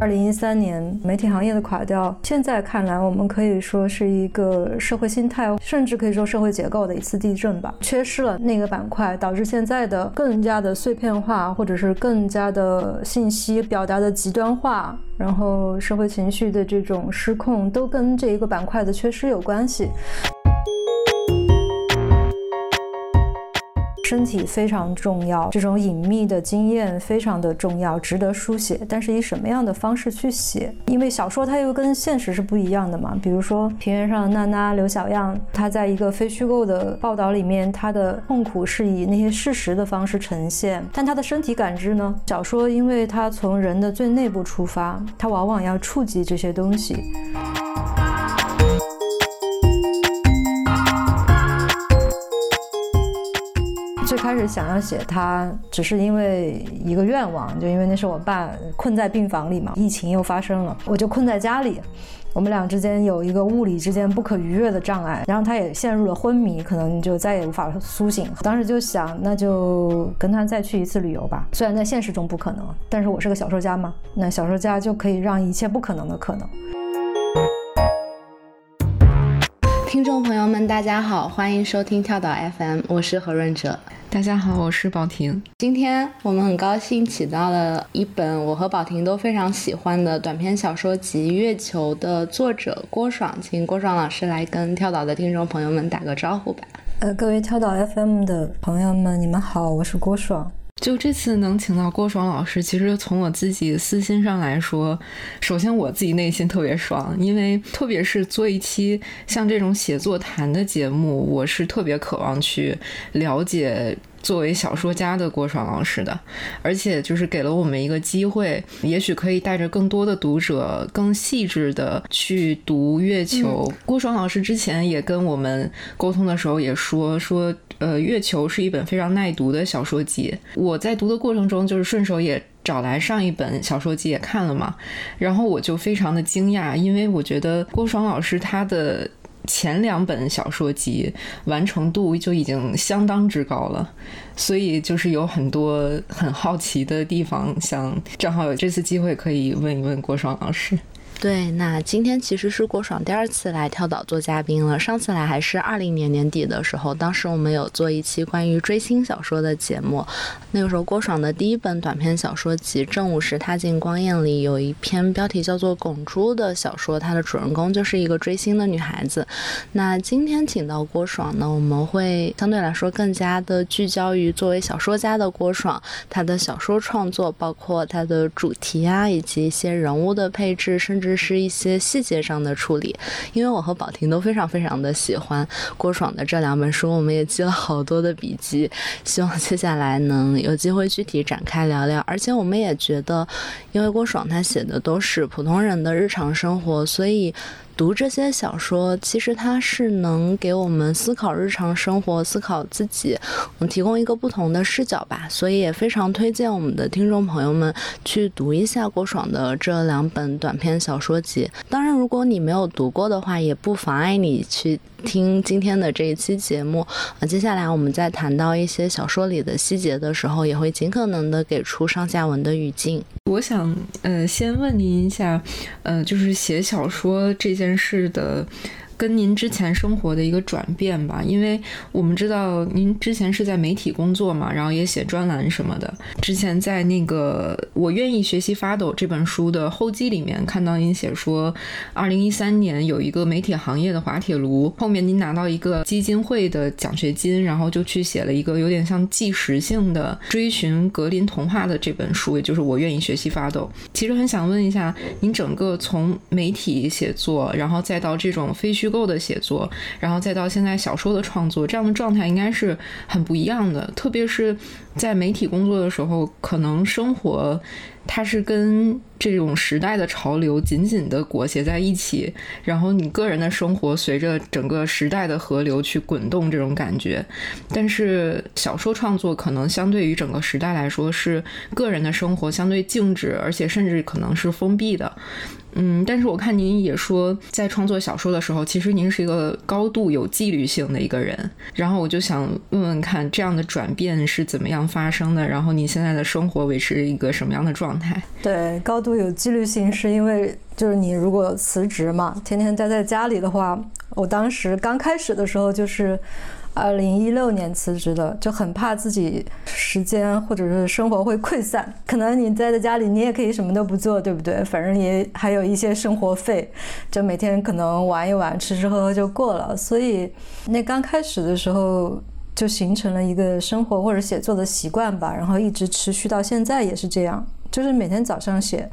二零一三年媒体行业的垮掉，现在看来，我们可以说是一个社会心态，甚至可以说社会结构的一次地震吧。缺失了那个板块，导致现在的更加的碎片化，或者是更加的信息表达的极端化，然后社会情绪的这种失控，都跟这一个板块的缺失有关系。身体非常重要，这种隐秘的经验非常的重要，值得书写。但是以什么样的方式去写？因为小说它又跟现实是不一样的嘛。比如说平原上的娜娜刘小样，她在一个非虚构的报道里面，她的痛苦是以那些事实的方式呈现，但她的身体感知呢？小说因为它从人的最内部出发，它往往要触及这些东西。开始想要写他，只是因为一个愿望，就因为那是我爸困在病房里嘛，疫情又发生了，我就困在家里，我们俩之间有一个物理之间不可逾越的障碍，然后他也陷入了昏迷，可能就再也无法苏醒。当时就想，那就跟他再去一次旅游吧，虽然在现实中不可能，但是我是个小说家嘛，那小说家就可以让一切不可能的可能。听众朋友们，大家好，欢迎收听跳岛 FM，我是何润哲。大家好，我是宝婷。今天我们很高兴请到了一本我和宝婷都非常喜欢的短篇小说集《月球》的作者郭爽，请郭爽老师来跟跳岛的听众朋友们打个招呼吧。呃，各位跳岛 FM 的朋友们，你们好，我是郭爽。就这次能请到郭爽老师，其实从我自己私心上来说，首先我自己内心特别爽，因为特别是做一期像这种写作谈的节目，我是特别渴望去了解。作为小说家的郭爽老师的，而且就是给了我们一个机会，也许可以带着更多的读者更细致的去读《月球》。郭爽老师之前也跟我们沟通的时候也说说，呃，《月球》是一本非常耐读的小说集。我在读的过程中，就是顺手也找来上一本小说集也看了嘛，然后我就非常的惊讶，因为我觉得郭爽老师他的。前两本小说集完成度就已经相当之高了，所以就是有很多很好奇的地方，想正好有这次机会可以问一问郭爽老师。对，那今天其实是郭爽第二次来跳岛做嘉宾了。上次来还是二零年年底的时候，当时我们有做一期关于追星小说的节目。那个时候，郭爽的第一本短篇小说集《正午时踏进光焰》里有一篇标题叫做《拱珠》的小说，它的主人公就是一个追星的女孩子。那今天请到郭爽呢，我们会相对来说更加的聚焦于作为小说家的郭爽，她的小说创作，包括她的主题啊，以及一些人物的配置，甚至。是一些细节上的处理，因为我和宝婷都非常非常的喜欢郭爽的这两本书，我们也记了好多的笔记，希望接下来能有机会具体展开聊聊。而且我们也觉得，因为郭爽他写的都是普通人的日常生活，所以。读这些小说，其实它是能给我们思考日常生活、思考自己，嗯，提供一个不同的视角吧。所以也非常推荐我们的听众朋友们去读一下郭爽的这两本短篇小说集。当然，如果你没有读过的话，也不妨碍你去听今天的这一期节目。啊，接下来我们在谈到一些小说里的细节的时候，也会尽可能的给出上下文的语境。我想，呃，先问您一下，呃，就是写小说这件事的。跟您之前生活的一个转变吧，因为我们知道您之前是在媒体工作嘛，然后也写专栏什么的。之前在那个《我愿意学习发抖》这本书的后记里面看到您写说，二零一三年有一个媒体行业的滑铁卢，后面您拿到一个基金会的奖学金，然后就去写了一个有点像纪实性的追寻格林童话的这本书，也就是《我愿意学习发抖》。其实很想问一下，您整个从媒体写作，然后再到这种非虚虚构的写作，然后再到现在小说的创作，这样的状态应该是很不一样的。特别是在媒体工作的时候，可能生活它是跟这种时代的潮流紧紧的裹挟在一起，然后你个人的生活随着整个时代的河流去滚动，这种感觉。但是小说创作可能相对于整个时代来说，是个人的生活相对静止，而且甚至可能是封闭的。嗯，但是我看您也说，在创作小说的时候，其实您是一个高度有纪律性的一个人。然后我就想问问看，这样的转变是怎么样发生的？然后你现在的生活维持一个什么样的状态？对，高度有纪律性是因为就是你如果辞职嘛，天天待在家里的话，我当时刚开始的时候就是。二零一六年辞职的，就很怕自己时间或者是生活会溃散。可能你待在家里，你也可以什么都不做，对不对？反正也还有一些生活费，就每天可能玩一玩，吃吃喝喝就过了。所以那刚开始的时候，就形成了一个生活或者写作的习惯吧，然后一直持续到现在也是这样。就是每天早上写，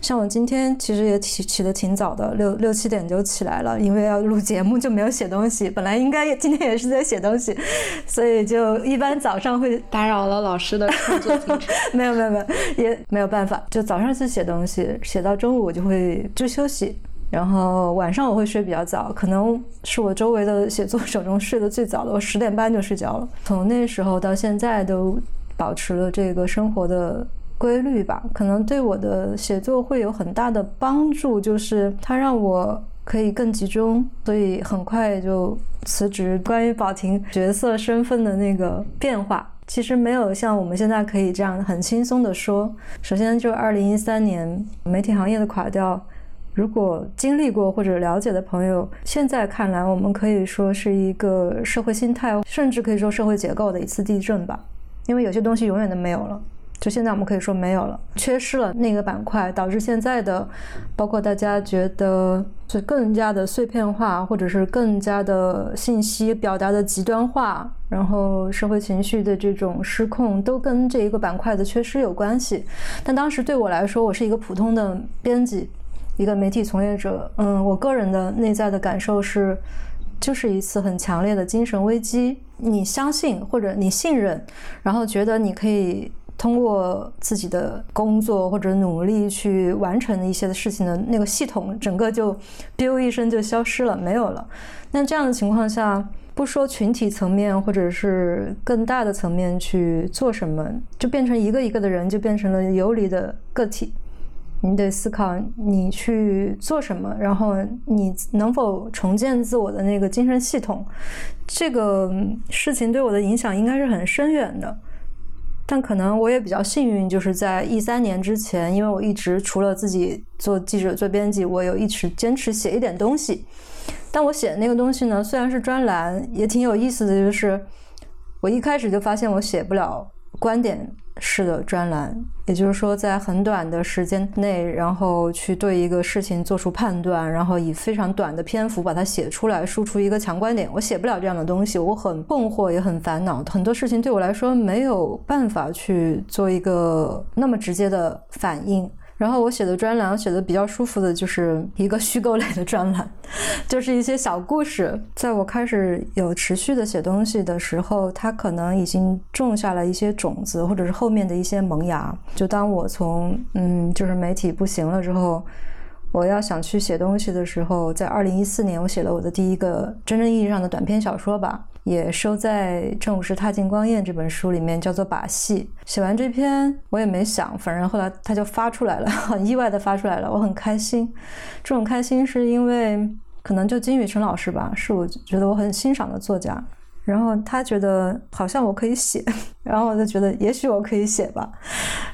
像我今天其实也起起得挺早的，六六七点就起来了，因为要录节目就没有写东西。本来应该今天也是在写东西，所以就一般早上会打扰了老师的创作进程。没有没有没有，也没有办法，就早上去写东西，写到中午我就会就休息，然后晚上我会睡比较早，可能是我周围的写作手中睡得最早的，我十点半就睡觉了。从那时候到现在都保持了这个生活的。规律吧，可能对我的写作会有很大的帮助，就是它让我可以更集中，所以很快就辞职。关于宝婷角色身份的那个变化，其实没有像我们现在可以这样很轻松的说。首先，就二零一三年媒体行业的垮掉，如果经历过或者了解的朋友，现在看来，我们可以说是一个社会心态，甚至可以说社会结构的一次地震吧，因为有些东西永远都没有了。就现在我们可以说没有了，缺失了那个板块，导致现在的，包括大家觉得就更加的碎片化，或者是更加的信息表达的极端化，然后社会情绪的这种失控，都跟这一个板块的缺失有关系。但当时对我来说，我是一个普通的编辑，一个媒体从业者，嗯，我个人的内在的感受是，就是一次很强烈的精神危机。你相信或者你信任，然后觉得你可以。通过自己的工作或者努力去完成一些的事情的那个系统，整个就 “biu” 一声就消失了，没有了。那这样的情况下，不说群体层面或者是更大的层面去做什么，就变成一个一个的人，就变成了游离的个体。你得思考你去做什么，然后你能否重建自我的那个精神系统。这个事情对我的影响应该是很深远的。但可能我也比较幸运，就是在一三年之前，因为我一直除了自己做记者、做编辑，我有一直坚持写一点东西。但我写的那个东西呢，虽然是专栏，也挺有意思的，就是我一开始就发现我写不了观点。式的专栏，也就是说，在很短的时间内，然后去对一个事情做出判断，然后以非常短的篇幅把它写出来，输出一个强观点。我写不了这样的东西，我很困惑，也很烦恼。很多事情对我来说没有办法去做一个那么直接的反应。然后我写的专栏写的比较舒服的就是一个虚构类的专栏，就是一些小故事。在我开始有持续的写东西的时候，它可能已经种下了一些种子，或者是后面的一些萌芽。就当我从嗯，就是媒体不行了之后，我要想去写东西的时候，在二零一四年，我写了我的第一个真正意义上的短篇小说吧。也收在《正午时踏进光焰》这本书里面，叫做《把戏》。写完这篇，我也没想，反正后来他就发出来了，很意外的发出来了，我很开心。这种开心是因为可能就金宇澄老师吧，是我觉得我很欣赏的作家，然后他觉得好像我可以写，然后我就觉得也许我可以写吧，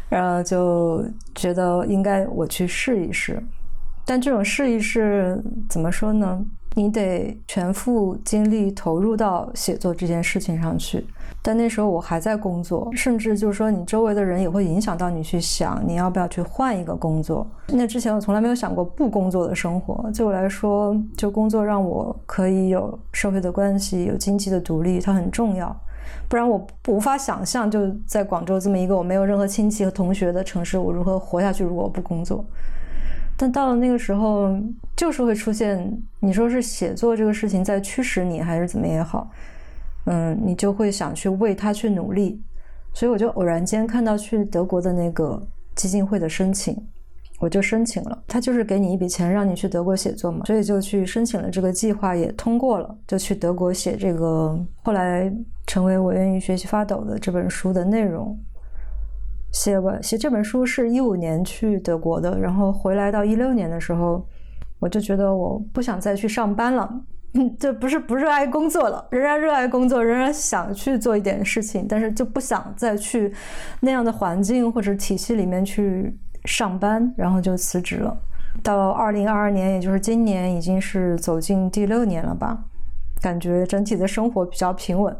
然后就觉得应该我去试一试。但这种试一试怎么说呢？你得全副精力投入到写作这件事情上去，但那时候我还在工作，甚至就是说你周围的人也会影响到你去想你要不要去换一个工作。那之前我从来没有想过不工作的生活，对我来说，就工作让我可以有社会的关系，有经济的独立，它很重要。不然我无法想象就在广州这么一个我没有任何亲戚和同学的城市，我如何活下去如果我不工作。但到了那个时候，就是会出现，你说是写作这个事情在驱使你，还是怎么也好，嗯，你就会想去为他去努力。所以我就偶然间看到去德国的那个基金会的申请，我就申请了。他就是给你一笔钱，让你去德国写作嘛，所以就去申请了这个计划，也通过了，就去德国写这个，后来成为我愿意学习发抖的这本书的内容。写完写这本书是一五年去德国的，然后回来到一六年的时候，我就觉得我不想再去上班了，嗯，这不是不热爱工作了，仍然热爱工作，仍然想去做一点事情，但是就不想再去那样的环境或者体系里面去上班，然后就辞职了。到二零二二年，也就是今年，已经是走进第六年了吧？感觉整体的生活比较平稳。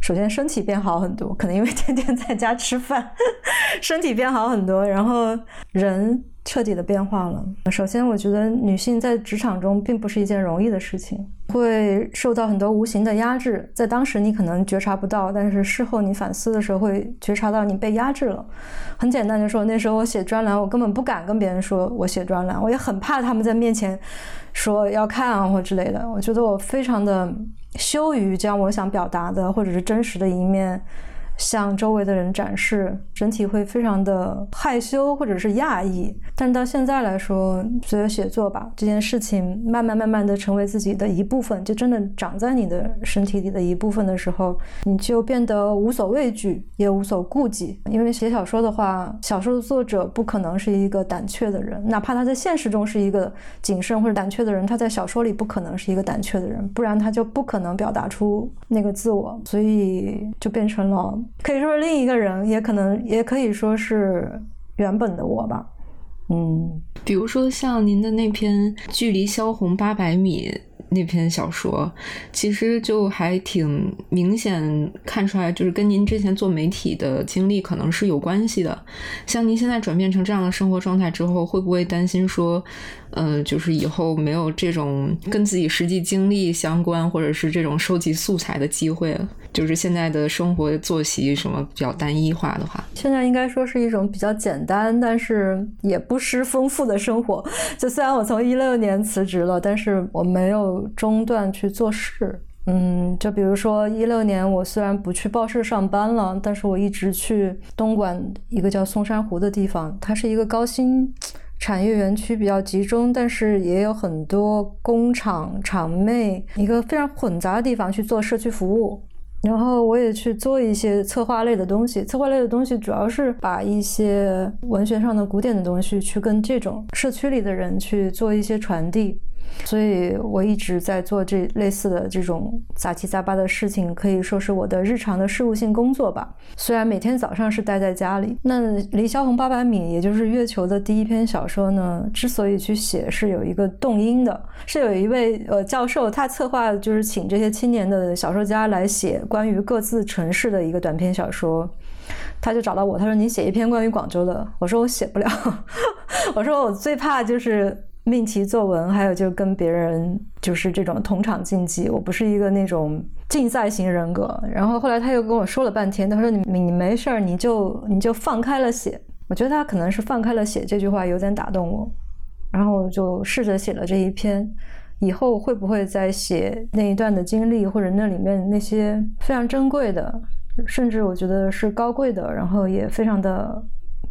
首先身体变好很多，可能因为天天在家吃饭，身体变好很多，然后人。彻底的变化了。首先，我觉得女性在职场中并不是一件容易的事情，会受到很多无形的压制。在当时你可能觉察不到，但是事后你反思的时候会觉察到你被压制了。很简单的说，那时候我写专栏，我根本不敢跟别人说我写专栏，我也很怕他们在面前说要看啊或之类的。我觉得我非常的羞于将我想表达的或者是真实的一面。向周围的人展示，整体会非常的害羞或者是讶异。但到现在来说，随着写作吧，这件事情慢慢慢慢的成为自己的一部分，就真的长在你的身体里的一部分的时候，你就变得无所畏惧，也无所顾忌。因为写小说的话，小说的作者不可能是一个胆怯的人，哪怕他在现实中是一个谨慎或者胆怯的人，他在小说里不可能是一个胆怯的人，不然他就不可能表达出那个自我，所以就变成了。可以说是另一个人，也可能也可以说是原本的我吧。嗯，比如说像您的那篇《距离萧红八百米》。那篇小说其实就还挺明显看出来，就是跟您之前做媒体的经历可能是有关系的。像您现在转变成这样的生活状态之后，会不会担心说，嗯，就是以后没有这种跟自己实际经历相关，或者是这种收集素材的机会了？就是现在的生活作息什么比较单一化的话，现在应该说是一种比较简单，但是也不失丰富的生活。就虽然我从一六年辞职了，但是我没有。中断去做事，嗯，就比如说一六年，我虽然不去报社上班了，但是我一直去东莞一个叫松山湖的地方，它是一个高新产业园区，比较集中，但是也有很多工厂厂妹，一个非常混杂的地方去做社区服务。然后我也去做一些策划类的东西，策划类的东西主要是把一些文学上的古典的东西去跟这种社区里的人去做一些传递。所以我一直在做这类似的这种杂七杂八的事情，可以说是我的日常的事务性工作吧。虽然每天早上是待在家里，那离萧红八百米，也就是月球的第一篇小说呢，之所以去写，是有一个动因的，是有一位呃教授，他策划就是请这些青年的小说家来写关于各自城市的一个短篇小说，他就找到我，他说你写一篇关于广州的，我说我写不了，我说我最怕就是。命题作文，还有就是跟别人就是这种同场竞技，我不是一个那种竞赛型人格。然后后来他又跟我说了半天，他说你你没事儿，你就你就放开了写。我觉得他可能是放开了写这句话有点打动我，然后我就试着写了这一篇。以后会不会再写那一段的经历，或者那里面那些非常珍贵的，甚至我觉得是高贵的，然后也非常的。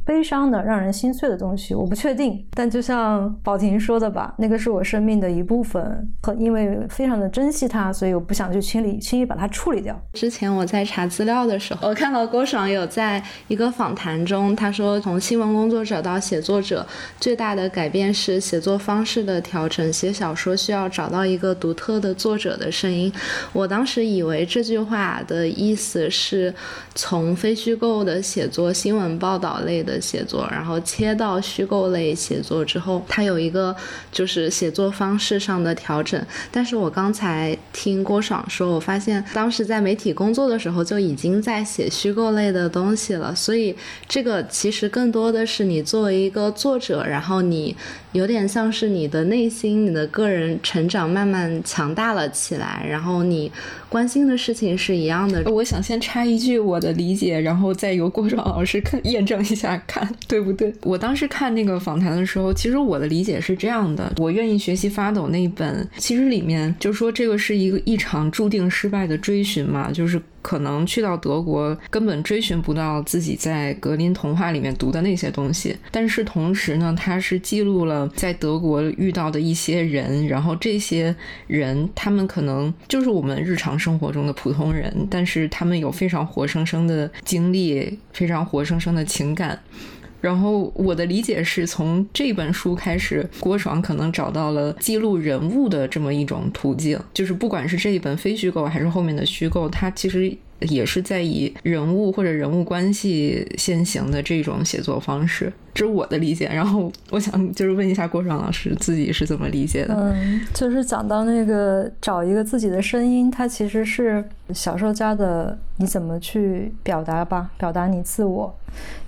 悲伤的、让人心碎的东西，我不确定。但就像宝婷说的吧，那个是我生命的一部分，和因为非常的珍惜它，所以我不想去清理、轻易把它处理掉。之前我在查资料的时候，我看到郭爽有在一个访谈中，他说从新闻工作者到写作者，最大的改变是写作方式的调整。写小说需要找到一个独特的作者的声音。我当时以为这句话的意思是从非虚构的写作、新闻报道类的。写作，然后切到虚构类写作之后，它有一个就是写作方式上的调整。但是我刚才听郭爽说，我发现当时在媒体工作的时候就已经在写虚构类的东西了。所以这个其实更多的是你作为一个作者，然后你有点像是你的内心、你的个人成长慢慢强大了起来，然后你关心的事情是一样的。我想先插一句我的理解，然后再由郭爽老师看验证一下。看对不对？我当时看那个访谈的时候，其实我的理解是这样的：我愿意学习发抖那一本，其实里面就说这个是一个一场注定失败的追寻嘛，就是可能去到德国根本追寻不到自己在格林童话里面读的那些东西。但是同时呢，他是记录了在德国遇到的一些人，然后这些人他们可能就是我们日常生活中的普通人，但是他们有非常活生生的经历，非常活生生的情感。然后我的理解是从这本书开始，郭爽可能找到了记录人物的这么一种途径，就是不管是这一本非虚构还是后面的虚构，它其实。也是在以人物或者人物关系先行的这种写作方式，这是我的理解。然后我想就是问一下郭爽老师自己是怎么理解的？嗯，就是讲到那个找一个自己的声音，它其实是小说家的你怎么去表达吧，表达你自我。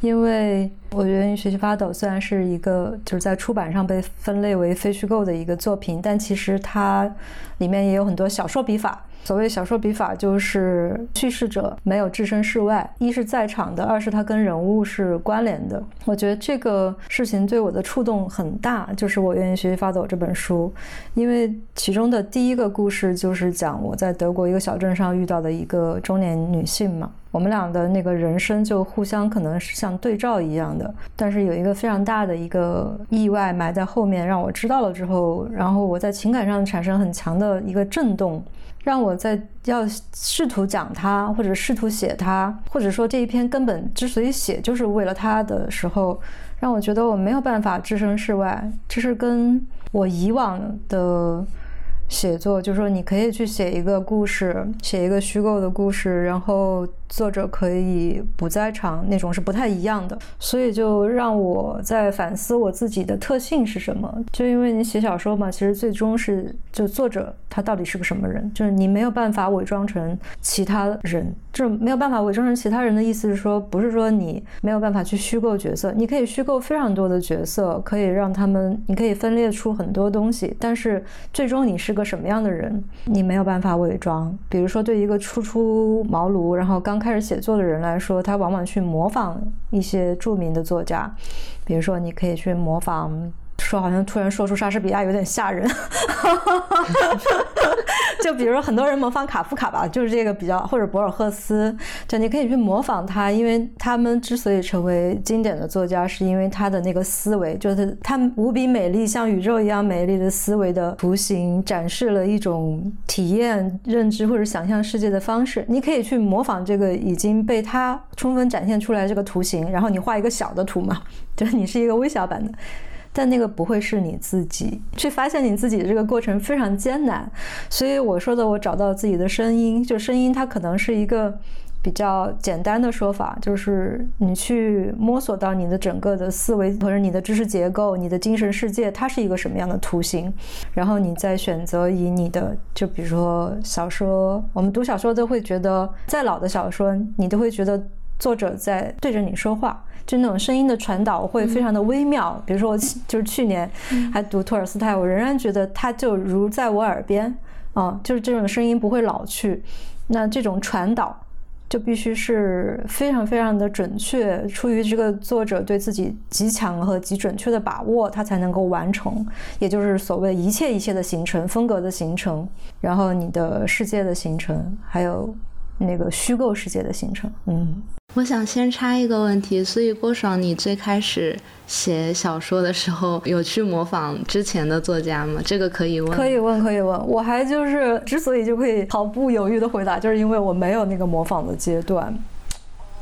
因为我觉得学习发抖，虽然是一个就是在出版上被分类为非虚构的一个作品，但其实它里面也有很多小说笔法。所谓小说笔法，就是叙事者没有置身事外，一是在场的，二是他跟人物是关联的。我觉得这个事情对我的触动很大，就是我愿意学习发抖这本书，因为其中的第一个故事就是讲我在德国一个小镇上遇到的一个中年女性嘛，我们俩的那个人生就互相可能是像对照一样的，但是有一个非常大的一个意外埋在后面，让我知道了之后，然后我在情感上产生很强的一个震动。让我在要试图讲它，或者试图写它，或者说这一篇根本之所以写就是为了它的时候，让我觉得我没有办法置身事外。这是跟我以往的写作，就是说你可以去写一个故事，写一个虚构的故事，然后。作者可以不在场，那种是不太一样的，所以就让我在反思我自己的特性是什么。就因为你写小说嘛，其实最终是就作者他到底是个什么人，就是你没有办法伪装成其他人，就是没有办法伪装成其他人的意思是说，不是说你没有办法去虚构角色，你可以虚构非常多的角色，可以让他们，你可以分裂出很多东西，但是最终你是个什么样的人，你没有办法伪装。比如说对一个初出茅庐，然后刚。刚开始写作的人来说，他往往去模仿一些著名的作家，比如说，你可以去模仿。说好像突然说出莎士比亚有点吓人，就比如很多人模仿卡夫卡吧，就是这个比较，或者博尔赫斯，就你可以去模仿他，因为他们之所以成为经典的作家，是因为他的那个思维，就是他无比美丽，像宇宙一样美丽的思维的图形，展示了一种体验、认知或者想象世界的方式。你可以去模仿这个已经被他充分展现出来这个图形，然后你画一个小的图嘛，就是你是一个微小版的。但那个不会是你自己，去发现你自己的这个过程非常艰难，所以我说的我找到自己的声音，就声音它可能是一个比较简单的说法，就是你去摸索到你的整个的思维或者你的知识结构、你的精神世界，它是一个什么样的图形，然后你再选择以你的，就比如说小说，我们读小说都会觉得，再老的小说，你都会觉得作者在对着你说话。就那种声音的传导会非常的微妙，比如说我就是去年还读托尔斯泰，我仍然觉得他就如在我耳边，啊，就是这种声音不会老去。那这种传导就必须是非常非常的准确，出于这个作者对自己极强和极准确的把握，他才能够完成。也就是所谓一切一切的形成，风格的形成，然后你的世界的形成，还有那个虚构世界的形成，嗯。我想先插一个问题，所以郭爽，你最开始写小说的时候有去模仿之前的作家吗？这个可以问，可以问，可以问。我还就是之所以就可以毫不犹豫的回答，就是因为我没有那个模仿的阶段。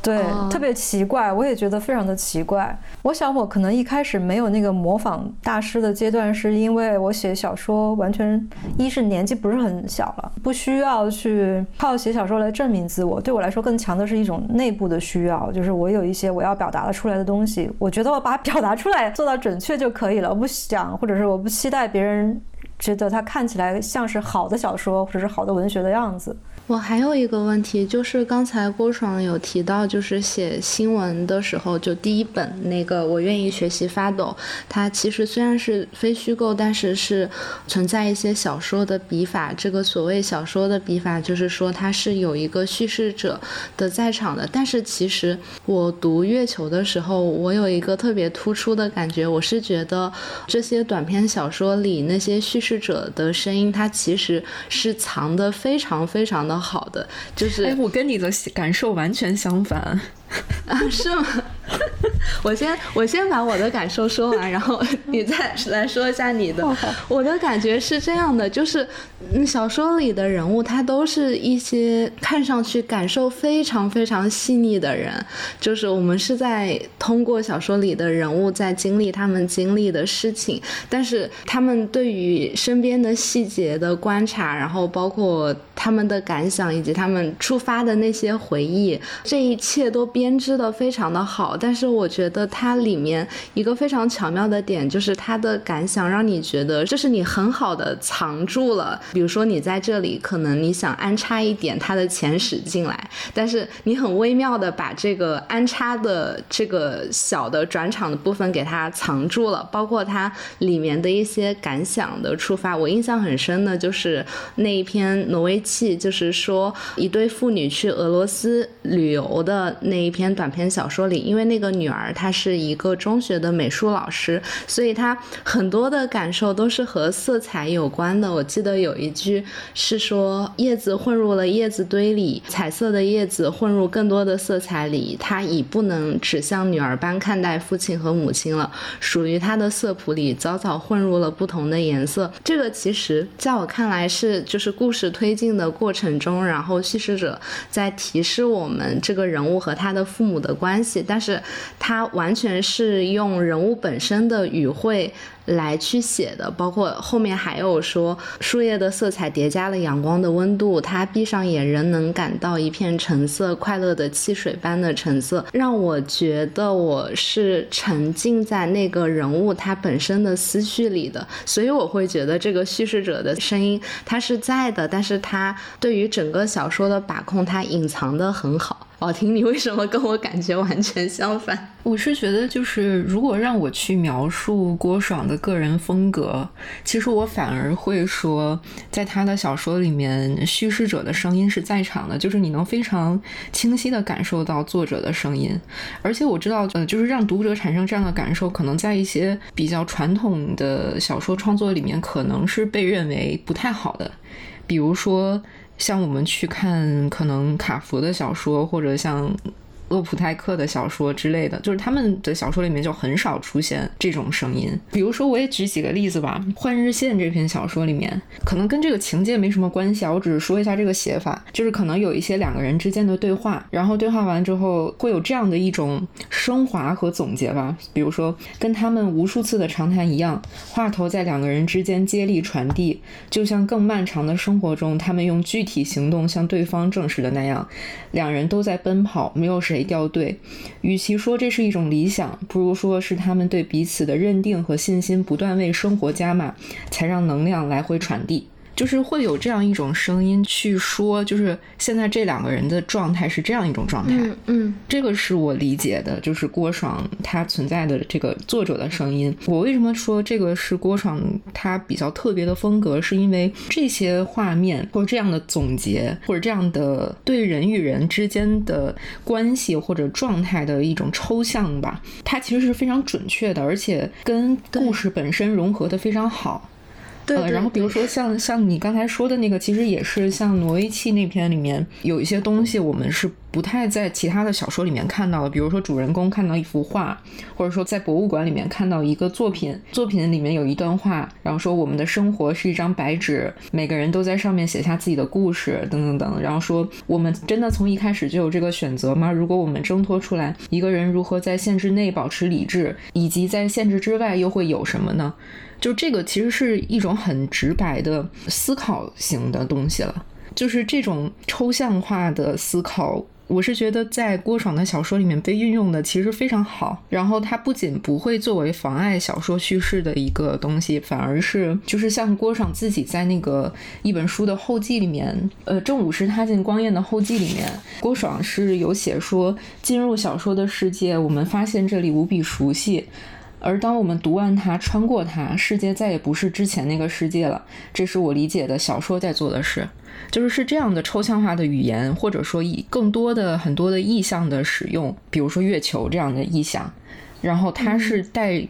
对，特别奇怪，我也觉得非常的奇怪。我想我可能一开始没有那个模仿大师的阶段，是因为我写小说完全一是年纪不是很小了，不需要去靠写小说来证明自我。对我来说，更强的是一种内部的需要，就是我有一些我要表达的出来的东西，我觉得我把它表达出来做到准确就可以了，我不想或者是我不期待别人觉得它看起来像是好的小说或者是好的文学的样子。我还有一个问题，就是刚才郭爽有提到，就是写新闻的时候，就第一本那个我愿意学习发抖，它其实虽然是非虚构，但是是存在一些小说的笔法。这个所谓小说的笔法，就是说它是有一个叙事者的在场的。但是其实我读月球的时候，我有一个特别突出的感觉，我是觉得这些短篇小说里那些叙事者的声音，它其实是藏的非常非常的。好的，就是哎，我跟你的感受完全相反啊？是吗？我先我先把我的感受说完，然后 你再来说一下你的。我的感觉是这样的，就是小说里的人物，他都是一些看上去感受非常非常细腻的人，就是我们是在通过小说里的人物在经历他们经历的事情，但是他们对于身边的细节的观察，然后包括他们的感想以及他们触发的那些回忆，这一切都编织的非常的好。但是我觉得它里面一个非常巧妙的点，就是他的感想让你觉得，就是你很好的藏住了。比如说你在这里，可能你想安插一点他的前史进来，但是你很微妙的把这个安插的这个小的转场的部分给它藏住了，包括它里面的一些感想的触发。我印象很深的就是那一篇《挪威气》，就是说一对父女去俄罗斯旅游的那一篇短篇小说里，因为那个女儿她是一个中学的美术老师，所以她很多的感受都是和色彩有关的。我记得有一句是说叶子混入了叶子堆里，彩色的叶子混入更多的色彩里，她已不能只像女儿般看待父亲和母亲了。属于她的色谱里早早混入了不同的颜色。这个其实在我看来是就是故事推进的过程中，然后叙事者在提示我们这个人物和他的父母的关系，但是它完全是用人物本身的语汇。来去写的，包括后面还有说树叶的色彩叠加了阳光的温度，他闭上眼仍能感到一片橙色，快乐的汽水般的橙色，让我觉得我是沉浸在那个人物他本身的思绪里的，所以我会觉得这个叙事者的声音他是在的，但是他对于整个小说的把控他隐藏的很好。宝婷，你为什么跟我感觉完全相反？我是觉得，就是如果让我去描述郭爽的个人风格，其实我反而会说，在他的小说里面，叙事者的声音是在场的，就是你能非常清晰的感受到作者的声音。而且我知道，呃，就是让读者产生这样的感受，可能在一些比较传统的小说创作里面，可能是被认为不太好的，比如说。像我们去看可能卡佛的小说，或者像。洛普泰克的小说之类的，就是他们的小说里面就很少出现这种声音。比如说，我也举几个例子吧，《换日线》这篇小说里面，可能跟这个情节没什么关系啊，我只是说一下这个写法，就是可能有一些两个人之间的对话，然后对话完之后会有这样的一种升华和总结吧。比如说，跟他们无数次的长谈一样，话头在两个人之间接力传递，就像更漫长的生活中，他们用具体行动向对方证实的那样，两人都在奔跑，没有谁。掉队，与其说这是一种理想，不如说是他们对彼此的认定和信心不断为生活加码，才让能量来回传递。就是会有这样一种声音去说，就是现在这两个人的状态是这样一种状态。嗯，这个是我理解的，就是郭爽他存在的这个作者的声音。我为什么说这个是郭爽他比较特别的风格？是因为这些画面或者这样的总结，或者这样的对人与人之间的关系或者状态的一种抽象吧，它其实是非常准确的，而且跟故事本身融合的非常好。对，然后比如说像像你刚才说的那个，其实也是像挪威气那篇里面有一些东西，我们是不太在其他的小说里面看到的。比如说主人公看到一幅画，或者说在博物馆里面看到一个作品，作品里面有一段话，然后说我们的生活是一张白纸，每个人都在上面写下自己的故事，等等等。然后说我们真的从一开始就有这个选择吗？如果我们挣脱出来，一个人如何在限制内保持理智，以及在限制之外又会有什么呢？就这个其实是一种很直白的思考型的东西了，就是这种抽象化的思考，我是觉得在郭爽的小说里面被运用的其实非常好。然后它不仅不会作为妨碍小说叙事的一个东西，反而是就是像郭爽自己在那个一本书的后记里面，呃，正午时踏进光焰的后记里面，郭爽是有写说，进入小说的世界，我们发现这里无比熟悉。而当我们读完它，穿过它，世界再也不是之前那个世界了。这是我理解的小说在做的事，就是是这样的抽象化的语言，或者说以更多的很多的意象的使用，比如说月球这样的意象，然后它是带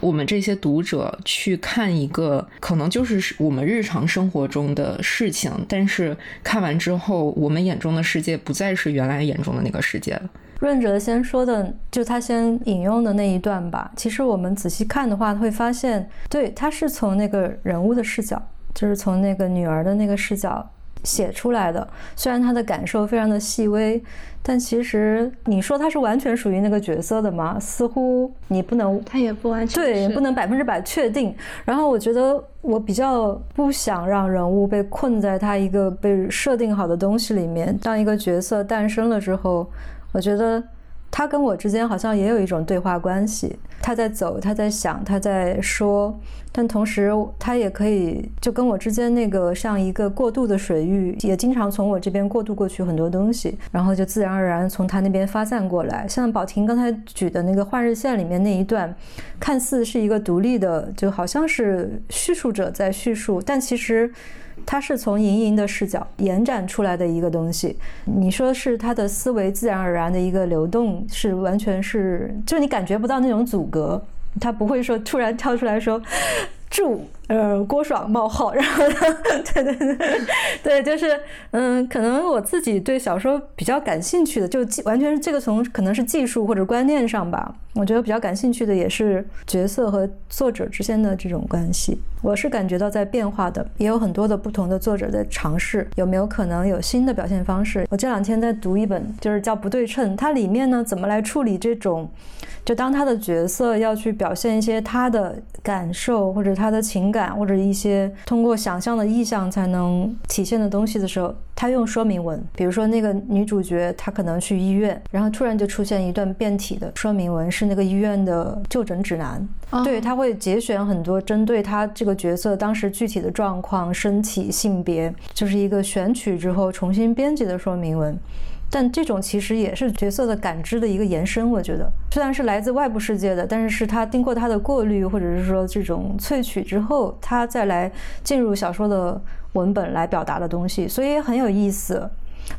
我们这些读者去看一个可能就是我们日常生活中的事情，但是看完之后，我们眼中的世界不再是原来眼中的那个世界了。润哲先说的，就他先引用的那一段吧。其实我们仔细看的话，会发现，对他是从那个人物的视角，就是从那个女儿的那个视角写出来的。虽然他的感受非常的细微，但其实你说他是完全属于那个角色的吗？似乎你不能，他也不完全对，不能百分之百确定。然后我觉得我比较不想让人物被困在他一个被设定好的东西里面。当一个角色诞生了之后。我觉得他跟我之间好像也有一种对话关系，他在走，他在想，他在说，但同时他也可以就跟我之间那个像一个过渡的水域，也经常从我这边过渡过去很多东西，然后就自然而然从他那边发散过来。像宝婷刚才举的那个《换日线》里面那一段，看似是一个独立的，就好像是叙述者在叙述，但其实。它是从莹莹的视角延展出来的一个东西。你说是他的思维自然而然的一个流动，是完全是，就你感觉不到那种阻隔，他不会说突然跳出来说。祝呃郭爽冒号，然后 对对对对，就是嗯，可能我自己对小说比较感兴趣的，就完全是这个从可能是技术或者观念上吧，我觉得比较感兴趣的也是角色和作者之间的这种关系。我是感觉到在变化的，也有很多的不同的作者在尝试，有没有可能有新的表现方式？我这两天在读一本，就是叫《不对称》，它里面呢怎么来处理这种。就当他的角色要去表现一些他的感受，或者他的情感，或者一些通过想象的意象才能体现的东西的时候，他用说明文。比如说那个女主角，她可能去医院，然后突然就出现一段变体的说明文，是那个医院的就诊指南。对，他会节选很多针对他这个角色当时具体的状况、身体、性别，就是一个选取之后重新编辑的说明文。但这种其实也是角色的感知的一个延伸，我觉得虽然是来自外部世界的，但是是他经过他的过滤，或者是说这种萃取之后，他再来进入小说的文本来表达的东西，所以很有意思。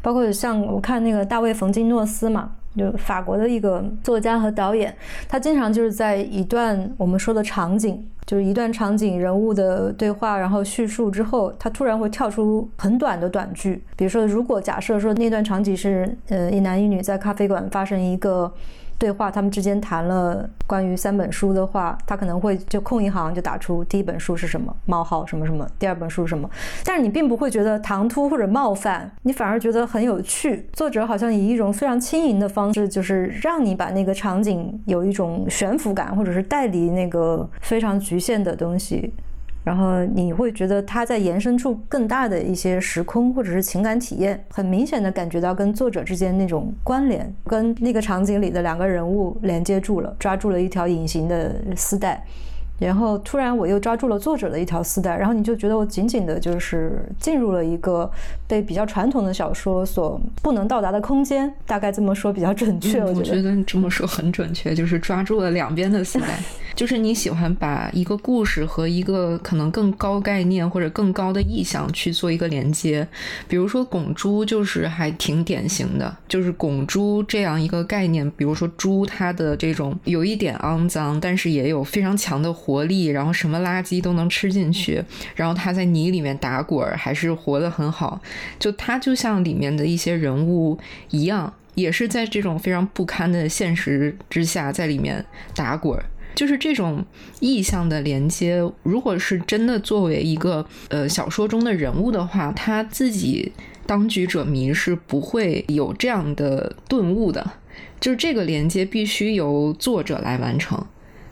包括像我看那个大卫·冯金诺斯嘛。就法国的一个作家和导演，他经常就是在一段我们说的场景，就是一段场景人物的对话，然后叙述之后，他突然会跳出很短的短句。比如说，如果假设说那段场景是呃一男一女在咖啡馆发生一个。对话，他们之间谈了关于三本书的话，他可能会就空一行就打出第一本书是什么冒号什么什么，第二本书是什么，但是你并不会觉得唐突或者冒犯，你反而觉得很有趣。作者好像以一种非常轻盈的方式，就是让你把那个场景有一种悬浮感，或者是带离那个非常局限的东西。然后你会觉得它在延伸出更大的一些时空或者是情感体验，很明显的感觉到跟作者之间那种关联，跟那个场景里的两个人物连接住了，抓住了一条隐形的丝带。然后突然我又抓住了作者的一条丝带，然后你就觉得我紧紧的，就是进入了一个被比较传统的小说所不能到达的空间，大概这么说比较准确。我觉得你这么说很准确，就是抓住了两边的丝带。就是你喜欢把一个故事和一个可能更高概念或者更高的意象去做一个连接，比如说拱猪就是还挺典型的，就是拱猪这样一个概念，比如说猪它的这种有一点肮脏，但是也有非常强的。活力，然后什么垃圾都能吃进去，然后他在泥里面打滚，还是活得很好。就他就像里面的一些人物一样，也是在这种非常不堪的现实之下，在里面打滚。就是这种意象的连接，如果是真的作为一个呃小说中的人物的话，他自己当局者迷是不会有这样的顿悟的。就是这个连接必须由作者来完成。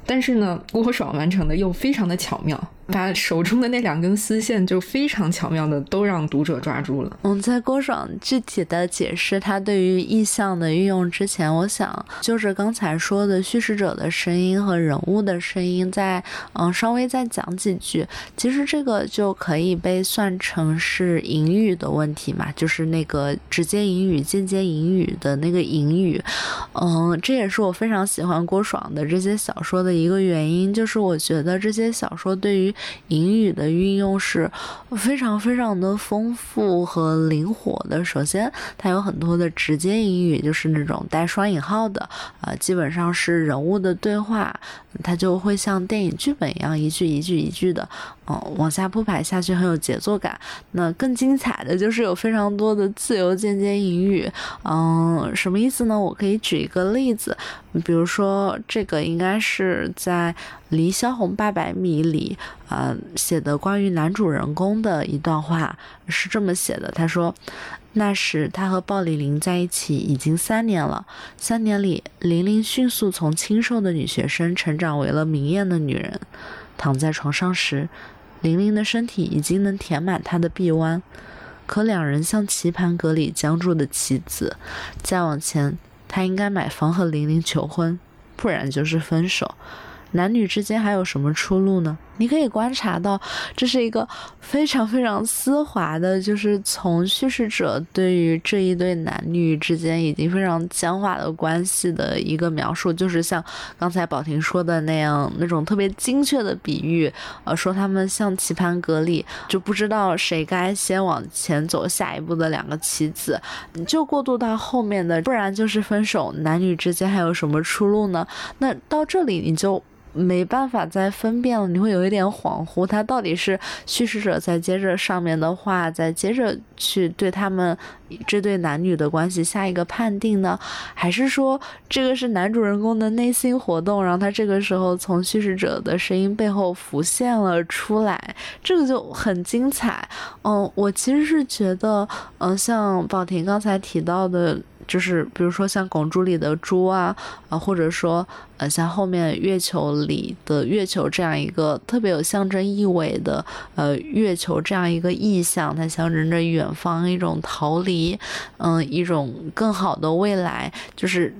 但是呢，郭爽完成的又非常的巧妙。把手中的那两根丝线就非常巧妙的都让读者抓住了。嗯，在郭爽具体的解释他对于意象的运用之前，我想就是刚才说的叙事者的声音和人物的声音，再嗯稍微再讲几句。其实这个就可以被算成是隐语的问题嘛，就是那个直接隐语、间接隐语的那个隐语。嗯，这也是我非常喜欢郭爽的这些小说的一个原因，就是我觉得这些小说对于于隐语的运用是非常非常的丰富和灵活的。首先，它有很多的直接隐语，就是那种带双引号的，啊，基本上是人物的对话，它就会像电影剧本一样，一句一句一句的，嗯，往下铺排下去，很有节奏感。那更精彩的就是有非常多的自由间接隐语，嗯，什么意思呢？我可以举一个例子，比如说这个应该是在《离萧红八百米》里，呃，写的关于男主人公的一段话，是这么写的：他说，那时他和鲍丽玲在一起已经三年了，三年里，玲玲迅速从清瘦的女学生成长为了明艳的女人。躺在床上时，玲玲的身体已经能填满他的臂弯。可两人像棋盘格里僵住的棋子，再往前，他应该买房和玲玲求婚，不然就是分手。男女之间还有什么出路呢？你可以观察到，这是一个非常非常丝滑的，就是从叙事者对于这一对男女之间已经非常僵化的关系的一个描述，就是像刚才宝婷说的那样，那种特别精确的比喻，呃，说他们像棋盘格里就不知道谁该先往前走下一步的两个棋子，你就过渡到后面的，不然就是分手，男女之间还有什么出路呢？那到这里你就。没办法再分辨了，你会有一点恍惚，他到底是叙事者在接着上面的话，再接着去对他们这对男女的关系下一个判定呢？还是说这个是男主人公的内心活动，然后他这个时候从叙事者的声音背后浮现了出来，这个就很精彩。嗯，我其实是觉得，嗯，像宝婷刚才提到的。就是比如说像《拱猪》里的猪啊，啊，或者说呃像后面月球里的月球这样一个特别有象征意味的呃月球这样一个意象，它象征着远方一种逃离，嗯，一种更好的未来，就是。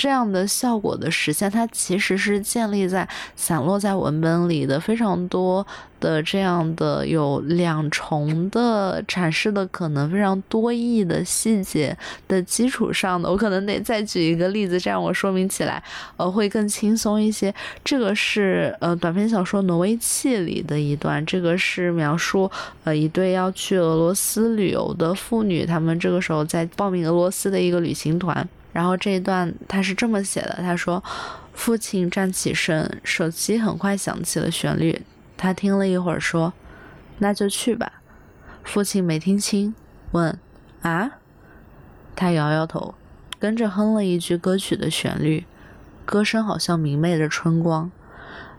这样的效果的实现，它其实是建立在散落在文本里的非常多的这样的有两重的阐释的可能、非常多义的细节的基础上的。我可能得再举一个例子，这样我说明起来呃会更轻松一些。这个是呃短篇小说《挪威气》里的一段，这个是描述呃一对要去俄罗斯旅游的妇女，他们这个时候在报名俄罗斯的一个旅行团。然后这一段他是这么写的，他说：“父亲站起身，手机很快响起了旋律。他听了一会儿，说：‘那就去吧。’父亲没听清，问：‘啊？’他摇摇头，跟着哼了一句歌曲的旋律，歌声好像明媚的春光。”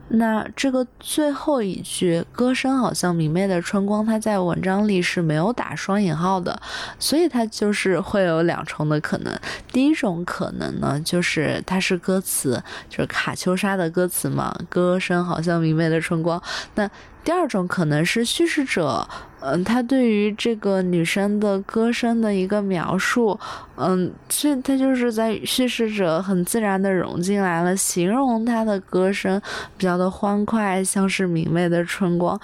那这个最后一句歌声好像明媚的春光，它在文章里是没有打双引号的，所以它就是会有两重的可能。第一种可能呢，就是它是歌词，就是卡秋莎的歌词嘛，歌声好像明媚的春光。那第二种可能是叙事者，嗯，他对于这个女生的歌声的一个描述，嗯，所以他就是在叙事者很自然的融进来了，形容她的歌声比较的欢快，像是明媚的春光，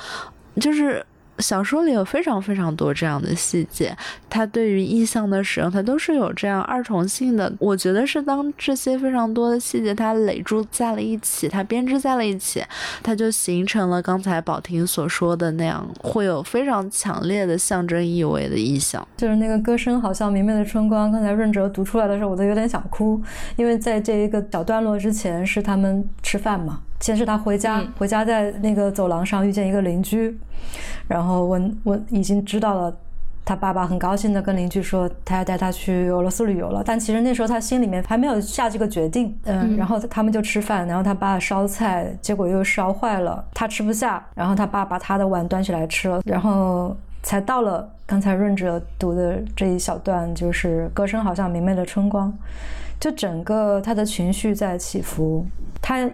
就是。小说里有非常非常多这样的细节，它对于意象的使用，它都是有这样二重性的。我觉得是当这些非常多的细节它累住在了一起，它编织在了一起，它就形成了刚才宝婷所说的那样，会有非常强烈的象征意味的意象。就是那个歌声好像明媚的春光，刚才润哲读出来的时候，我都有点想哭，因为在这一个小段落之前是他们吃饭嘛。先是他回家，回家在那个走廊上遇见一个邻居，然后问问已经知道了，他爸爸很高兴的跟邻居说他要带他去俄罗斯旅游了，但其实那时候他心里面还没有下这个决定，嗯，然后他们就吃饭，然后他爸烧菜，结果又烧坏了，他吃不下，然后他爸把他的碗端起来吃了，然后才到了刚才润哲读的这一小段，就是歌声好像明媚的春光，就整个他的情绪在起伏，他。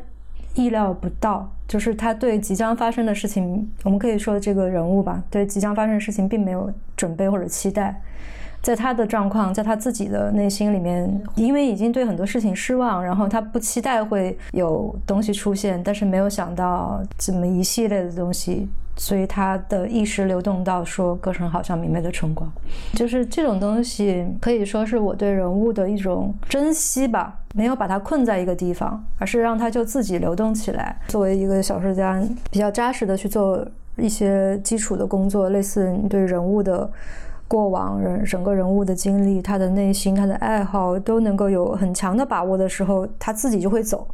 意料不到，就是他对即将发生的事情，我们可以说这个人物吧，对即将发生的事情并没有准备或者期待。在他的状况，在他自己的内心里面，因为已经对很多事情失望，然后他不期待会有东西出现，但是没有想到这么一系列的东西所以他的意识流动到说歌声好像明媚的春光，就是这种东西可以说是我对人物的一种珍惜吧，没有把它困在一个地方，而是让它就自己流动起来。作为一个小说家，比较扎实的去做一些基础的工作，类似你对人物的过往、人整个人物的经历、他的内心、他的爱好都能够有很强的把握的时候，他自己就会走。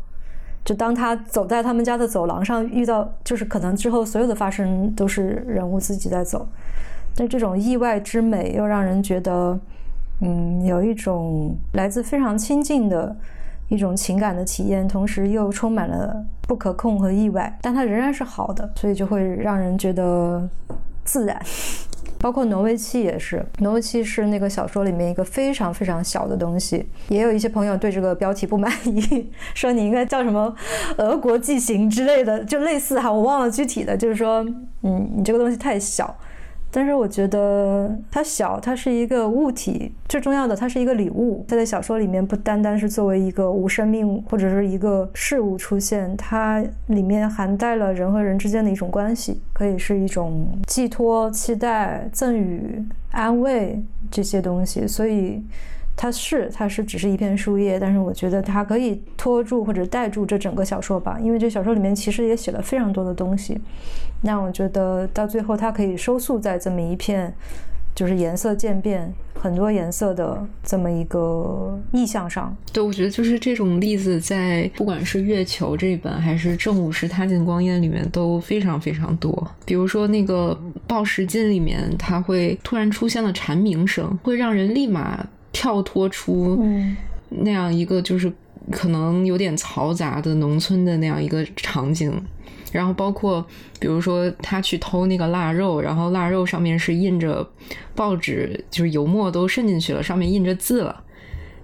就当他走在他们家的走廊上，遇到就是可能之后所有的发生都是人物自己在走，但这种意外之美又让人觉得，嗯，有一种来自非常亲近的一种情感的体验，同时又充满了不可控和意外，但它仍然是好的，所以就会让人觉得自然。包括挪威气也是，挪威气是那个小说里面一个非常非常小的东西。也有一些朋友对这个标题不满意，说你应该叫什么“俄国纪行”之类的，就类似哈，我忘了具体的，就是说，嗯，你这个东西太小。但是我觉得它小，它是一个物体，最重要的它是一个礼物。它在小说里面不单单是作为一个无生命或者是一个事物出现，它里面含带了人和人之间的一种关系，可以是一种寄托、期待、赠予、安慰这些东西。所以。它是，它是只是一片树叶，但是我觉得它可以拖住或者带住这整个小说吧，因为这小说里面其实也写了非常多的东西。那我觉得到最后它可以收束在这么一片，就是颜色渐变、很多颜色的这么一个意象上。对，我觉得就是这种例子在不管是《月球》这本还是《正午时踏进光阴》里面都非常非常多。比如说那个报时镜里面，它会突然出现了蝉鸣声，会让人立马。跳脱出那样一个就是可能有点嘈杂的农村的那样一个场景，然后包括比如说他去偷那个腊肉，然后腊肉上面是印着报纸，就是油墨都渗进去了，上面印着字了。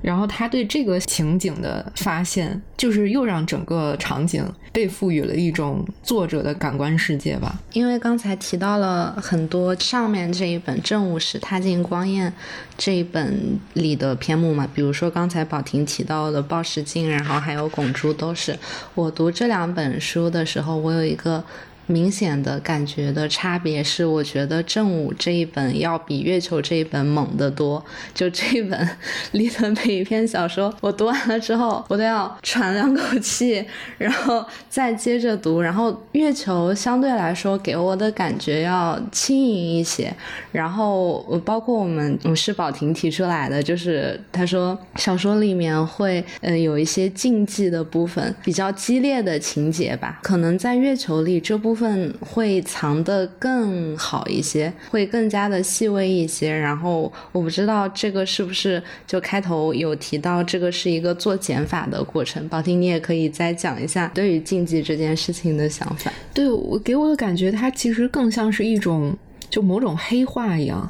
然后他对这个情景的发现，就是又让整个场景被赋予了一种作者的感官世界吧。因为刚才提到了很多上面这一本《正午时踏进光焰》这一本里的篇目嘛，比如说刚才宝婷提到的《报时镜》，然后还有《拱珠》，都是我读这两本书的时候，我有一个。明显的感觉的差别是，我觉得正午这一本要比月球这一本猛得多。就这一本里的每一篇小说，我读完了之后，我都要喘两口气，然后再接着读。然后月球相对来说给我的感觉要轻盈一些。然后包括我们我是宝婷提出来的，就是他说小说里面会呃有一些禁忌的部分，比较激烈的情节吧。可能在月球里这部。部分会藏得更好一些，会更加的细微一些。然后我不知道这个是不是就开头有提到这个是一个做减法的过程。宝婷，你也可以再讲一下对于竞技这件事情的想法。对我给我的感觉，它其实更像是一种就某种黑化一样。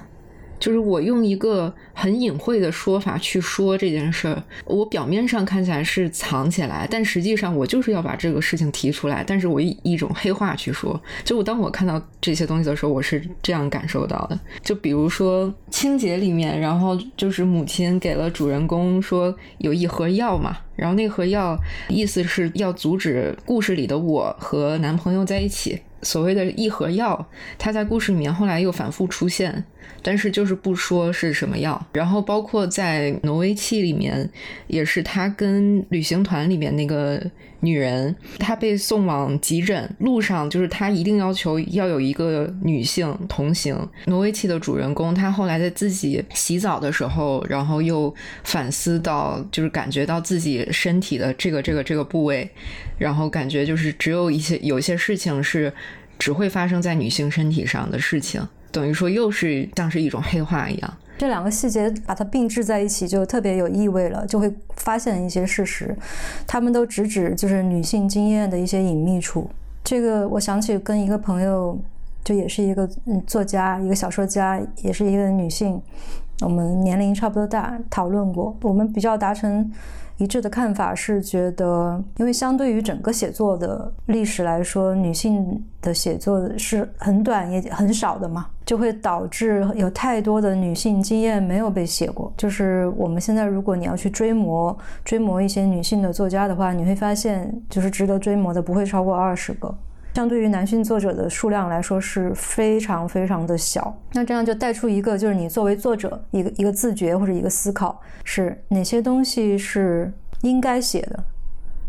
就是我用一个很隐晦的说法去说这件事儿，我表面上看起来是藏起来，但实际上我就是要把这个事情提出来，但是我以一种黑话去说。就我当我看到这些东西的时候，我是这样感受到的。就比如说《清洁》里面，然后就是母亲给了主人公说有一盒药嘛，然后那盒药意思是要阻止故事里的我和男朋友在一起。所谓的一盒药，它在故事里面后来又反复出现，但是就是不说是什么药。然后包括在《挪威气》里面，也是他跟旅行团里面那个女人，她被送往急诊路上，就是她一定要求要有一个女性同行。《挪威气》的主人公，他后来在自己洗澡的时候，然后又反思到，就是感觉到自己身体的这个这个这个部位，然后感觉就是只有一些有些事情是。只会发生在女性身体上的事情，等于说又是像是一种黑化一样。这两个细节把它并置在一起，就特别有意味了，就会发现一些事实，他们都直指就是女性经验的一些隐秘处。这个我想起跟一个朋友，就也是一个作家，一个小说家，也是一个女性，我们年龄差不多大，讨论过，我们比较达成。一致的看法是觉得，因为相对于整个写作的历史来说，女性的写作是很短也很少的嘛，就会导致有太多的女性经验没有被写过。就是我们现在，如果你要去追模追模一些女性的作家的话，你会发现，就是值得追模的不会超过二十个。相对于男性作者的数量来说是非常非常的小。那这样就带出一个，就是你作为作者一个一个自觉或者一个思考，是哪些东西是应该写的，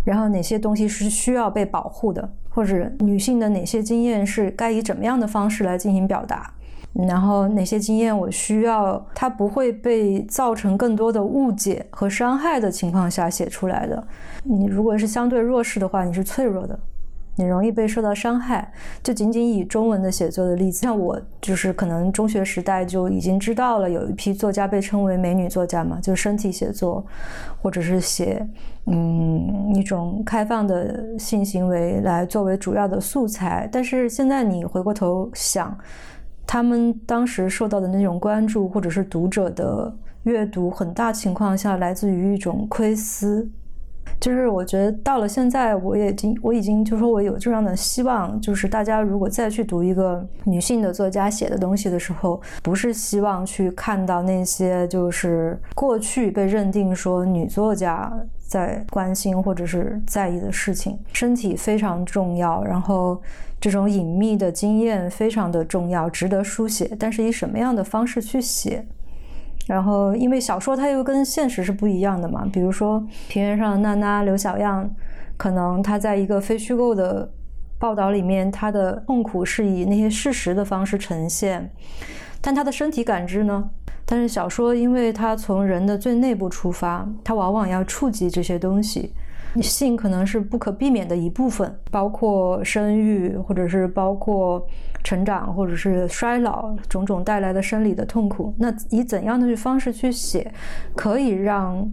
然后哪些东西是需要被保护的，或者女性的哪些经验是该以怎么样的方式来进行表达。然后哪些经验我需要，它不会被造成更多的误解和伤害的情况下写出来的。你如果是相对弱势的话，你是脆弱的，你容易被受到伤害。就仅仅以中文的写作的例子，像我就是可能中学时代就已经知道了，有一批作家被称为美女作家嘛，就是身体写作，或者是写嗯一种开放的性行为来作为主要的素材。但是现在你回过头想。他们当时受到的那种关注，或者是读者的阅读，很大情况下来自于一种窥私。就是我觉得到了现在，我已经我已经就说我有这样的希望，就是大家如果再去读一个女性的作家写的东西的时候，不是希望去看到那些就是过去被认定说女作家在关心或者是在意的事情。身体非常重要，然后。这种隐秘的经验非常的重要，值得书写。但是以什么样的方式去写？然后，因为小说它又跟现实是不一样的嘛。比如说《平原上的娜娜》刘小样，可能他在一个非虚构的报道里面，他的痛苦是以那些事实的方式呈现，但他的身体感知呢？但是小说因为它从人的最内部出发，它往往要触及这些东西。性可能是不可避免的一部分，包括生育，或者是包括成长，或者是衰老，种种带来的生理的痛苦。那以怎样的方式去写，可以让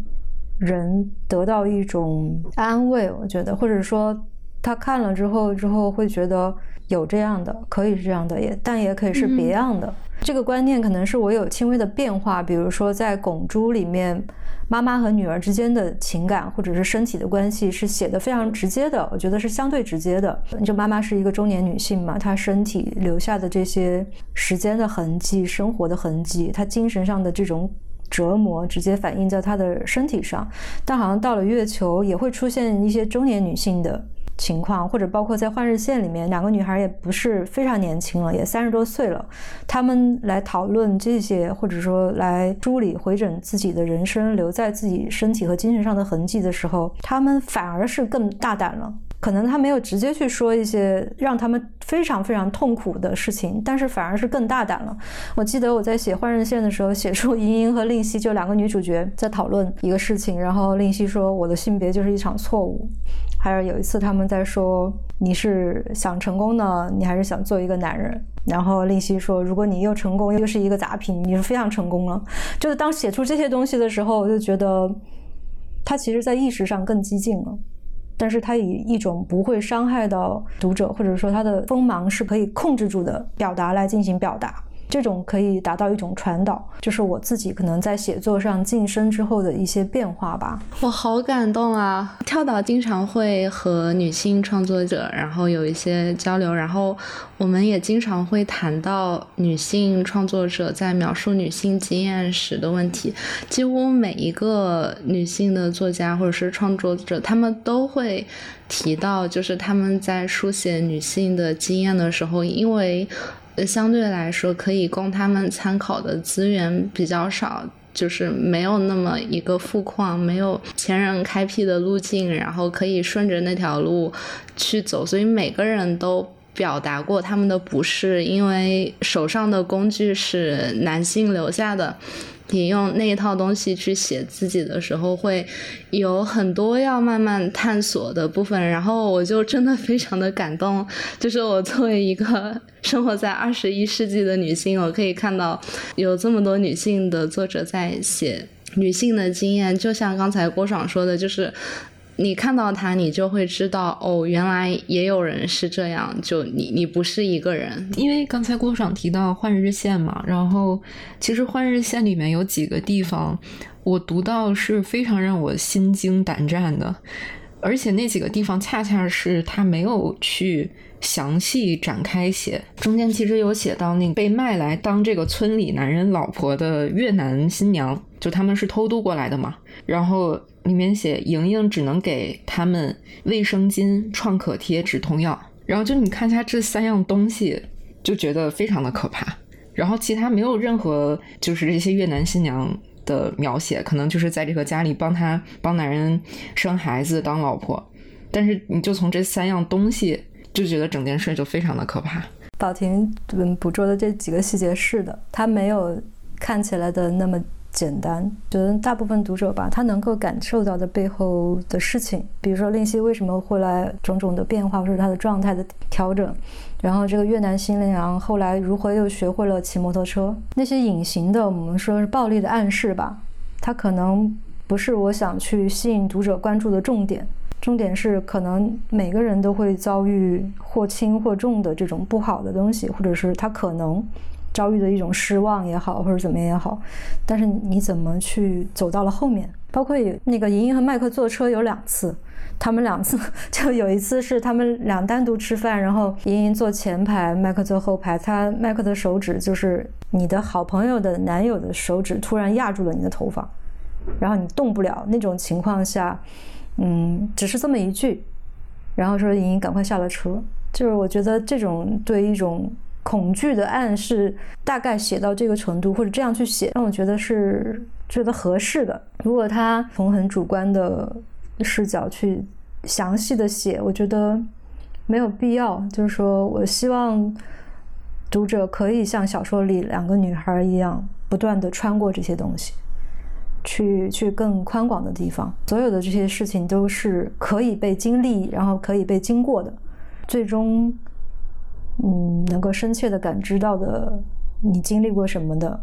人得到一种安慰？我觉得，或者说他看了之后，之后会觉得有这样的，可以是这样的，也但也可以是别样的。这个观念可能是我有轻微的变化，比如说在《拱珠》里面。妈妈和女儿之间的情感，或者是身体的关系，是写的非常直接的。我觉得是相对直接的。就妈妈是一个中年女性嘛，她身体留下的这些时间的痕迹、生活的痕迹，她精神上的这种折磨，直接反映在她的身体上。但好像到了月球，也会出现一些中年女性的。情况，或者包括在《换日线》里面，两个女孩也不是非常年轻了，也三十多岁了。她们来讨论这些，或者说来梳理、回诊自己的人生，留在自己身体和精神上的痕迹的时候，她们反而是更大胆了。可能她没有直接去说一些让他们非常非常痛苦的事情，但是反而是更大胆了。我记得我在写《换日线》的时候，写出莹莹和令熙就两个女主角在讨论一个事情，然后令熙说：“我的性别就是一场错误。”还有有一次，他们在说你是想成功呢，你还是想做一个男人？然后令熙说，如果你又成功又是一个杂品，你是非常成功了。就是当写出这些东西的时候，我就觉得他其实在意识上更激进了，但是他以一种不会伤害到读者，或者说他的锋芒是可以控制住的表达来进行表达。这种可以达到一种传导，就是我自己可能在写作上晋升之后的一些变化吧。我好感动啊！跳岛经常会和女性创作者，然后有一些交流，然后我们也经常会谈到女性创作者在描述女性经验时的问题。几乎每一个女性的作家或者是创作者，他们都会提到，就是他们在书写女性的经验的时候，因为。相对来说，可以供他们参考的资源比较少，就是没有那么一个富矿，没有前人开辟的路径，然后可以顺着那条路去走。所以每个人都表达过他们的不适，因为手上的工具是男性留下的。你用那一套东西去写自己的时候，会有很多要慢慢探索的部分。然后我就真的非常的感动，就是我作为一个生活在二十一世纪的女性，我可以看到有这么多女性的作者在写女性的经验。就像刚才郭爽说的，就是。你看到他，你就会知道哦，原来也有人是这样。就你，你不是一个人。因为刚才郭爽提到《换日线》嘛，然后其实《换日线》里面有几个地方，我读到是非常让我心惊胆战的，而且那几个地方恰恰是他没有去详细展开写。中间其实有写到那个被卖来当这个村里男人老婆的越南新娘，就他们是偷渡过来的嘛，然后。里面写莹莹只能给他们卫生巾、创可贴、止痛药。然后就你看一下这三样东西，就觉得非常的可怕。然后其他没有任何就是这些越南新娘的描写，可能就是在这个家里帮他帮男人生孩子当老婆。但是你就从这三样东西就觉得整件事就非常的可怕。宝婷嗯捕捉的这几个细节是的，他没有看起来的那么。简单，觉得大部分读者吧，他能够感受到的背后的事情，比如说令熙为什么会来种种的变化，或者他的状态的调整，然后这个越南新娘后来如何又学会了骑摩托车，那些隐形的我们说是暴力的暗示吧，它可能不是我想去吸引读者关注的重点，重点是可能每个人都会遭遇或轻或重的这种不好的东西，或者是他可能。遭遇的一种失望也好，或者怎么也好，但是你怎么去走到了后面？包括那个莹莹和麦克坐车有两次，他们两次就有一次是他们俩单独吃饭，然后莹莹坐前排，麦克坐后排，他麦克的手指就是你的好朋友的男友的手指突然压住了你的头发，然后你动不了那种情况下，嗯，只是这么一句，然后说莹莹赶快下了车，就是我觉得这种对一种。恐惧的暗示大概写到这个程度，或者这样去写，让我觉得是觉得合适的。如果他从很主观的视角去详细的写，我觉得没有必要。就是说我希望读者可以像小说里两个女孩一样，不断的穿过这些东西，去去更宽广的地方。所有的这些事情都是可以被经历，然后可以被经过的，最终。嗯，能够深切的感知到的，你经历过什么的，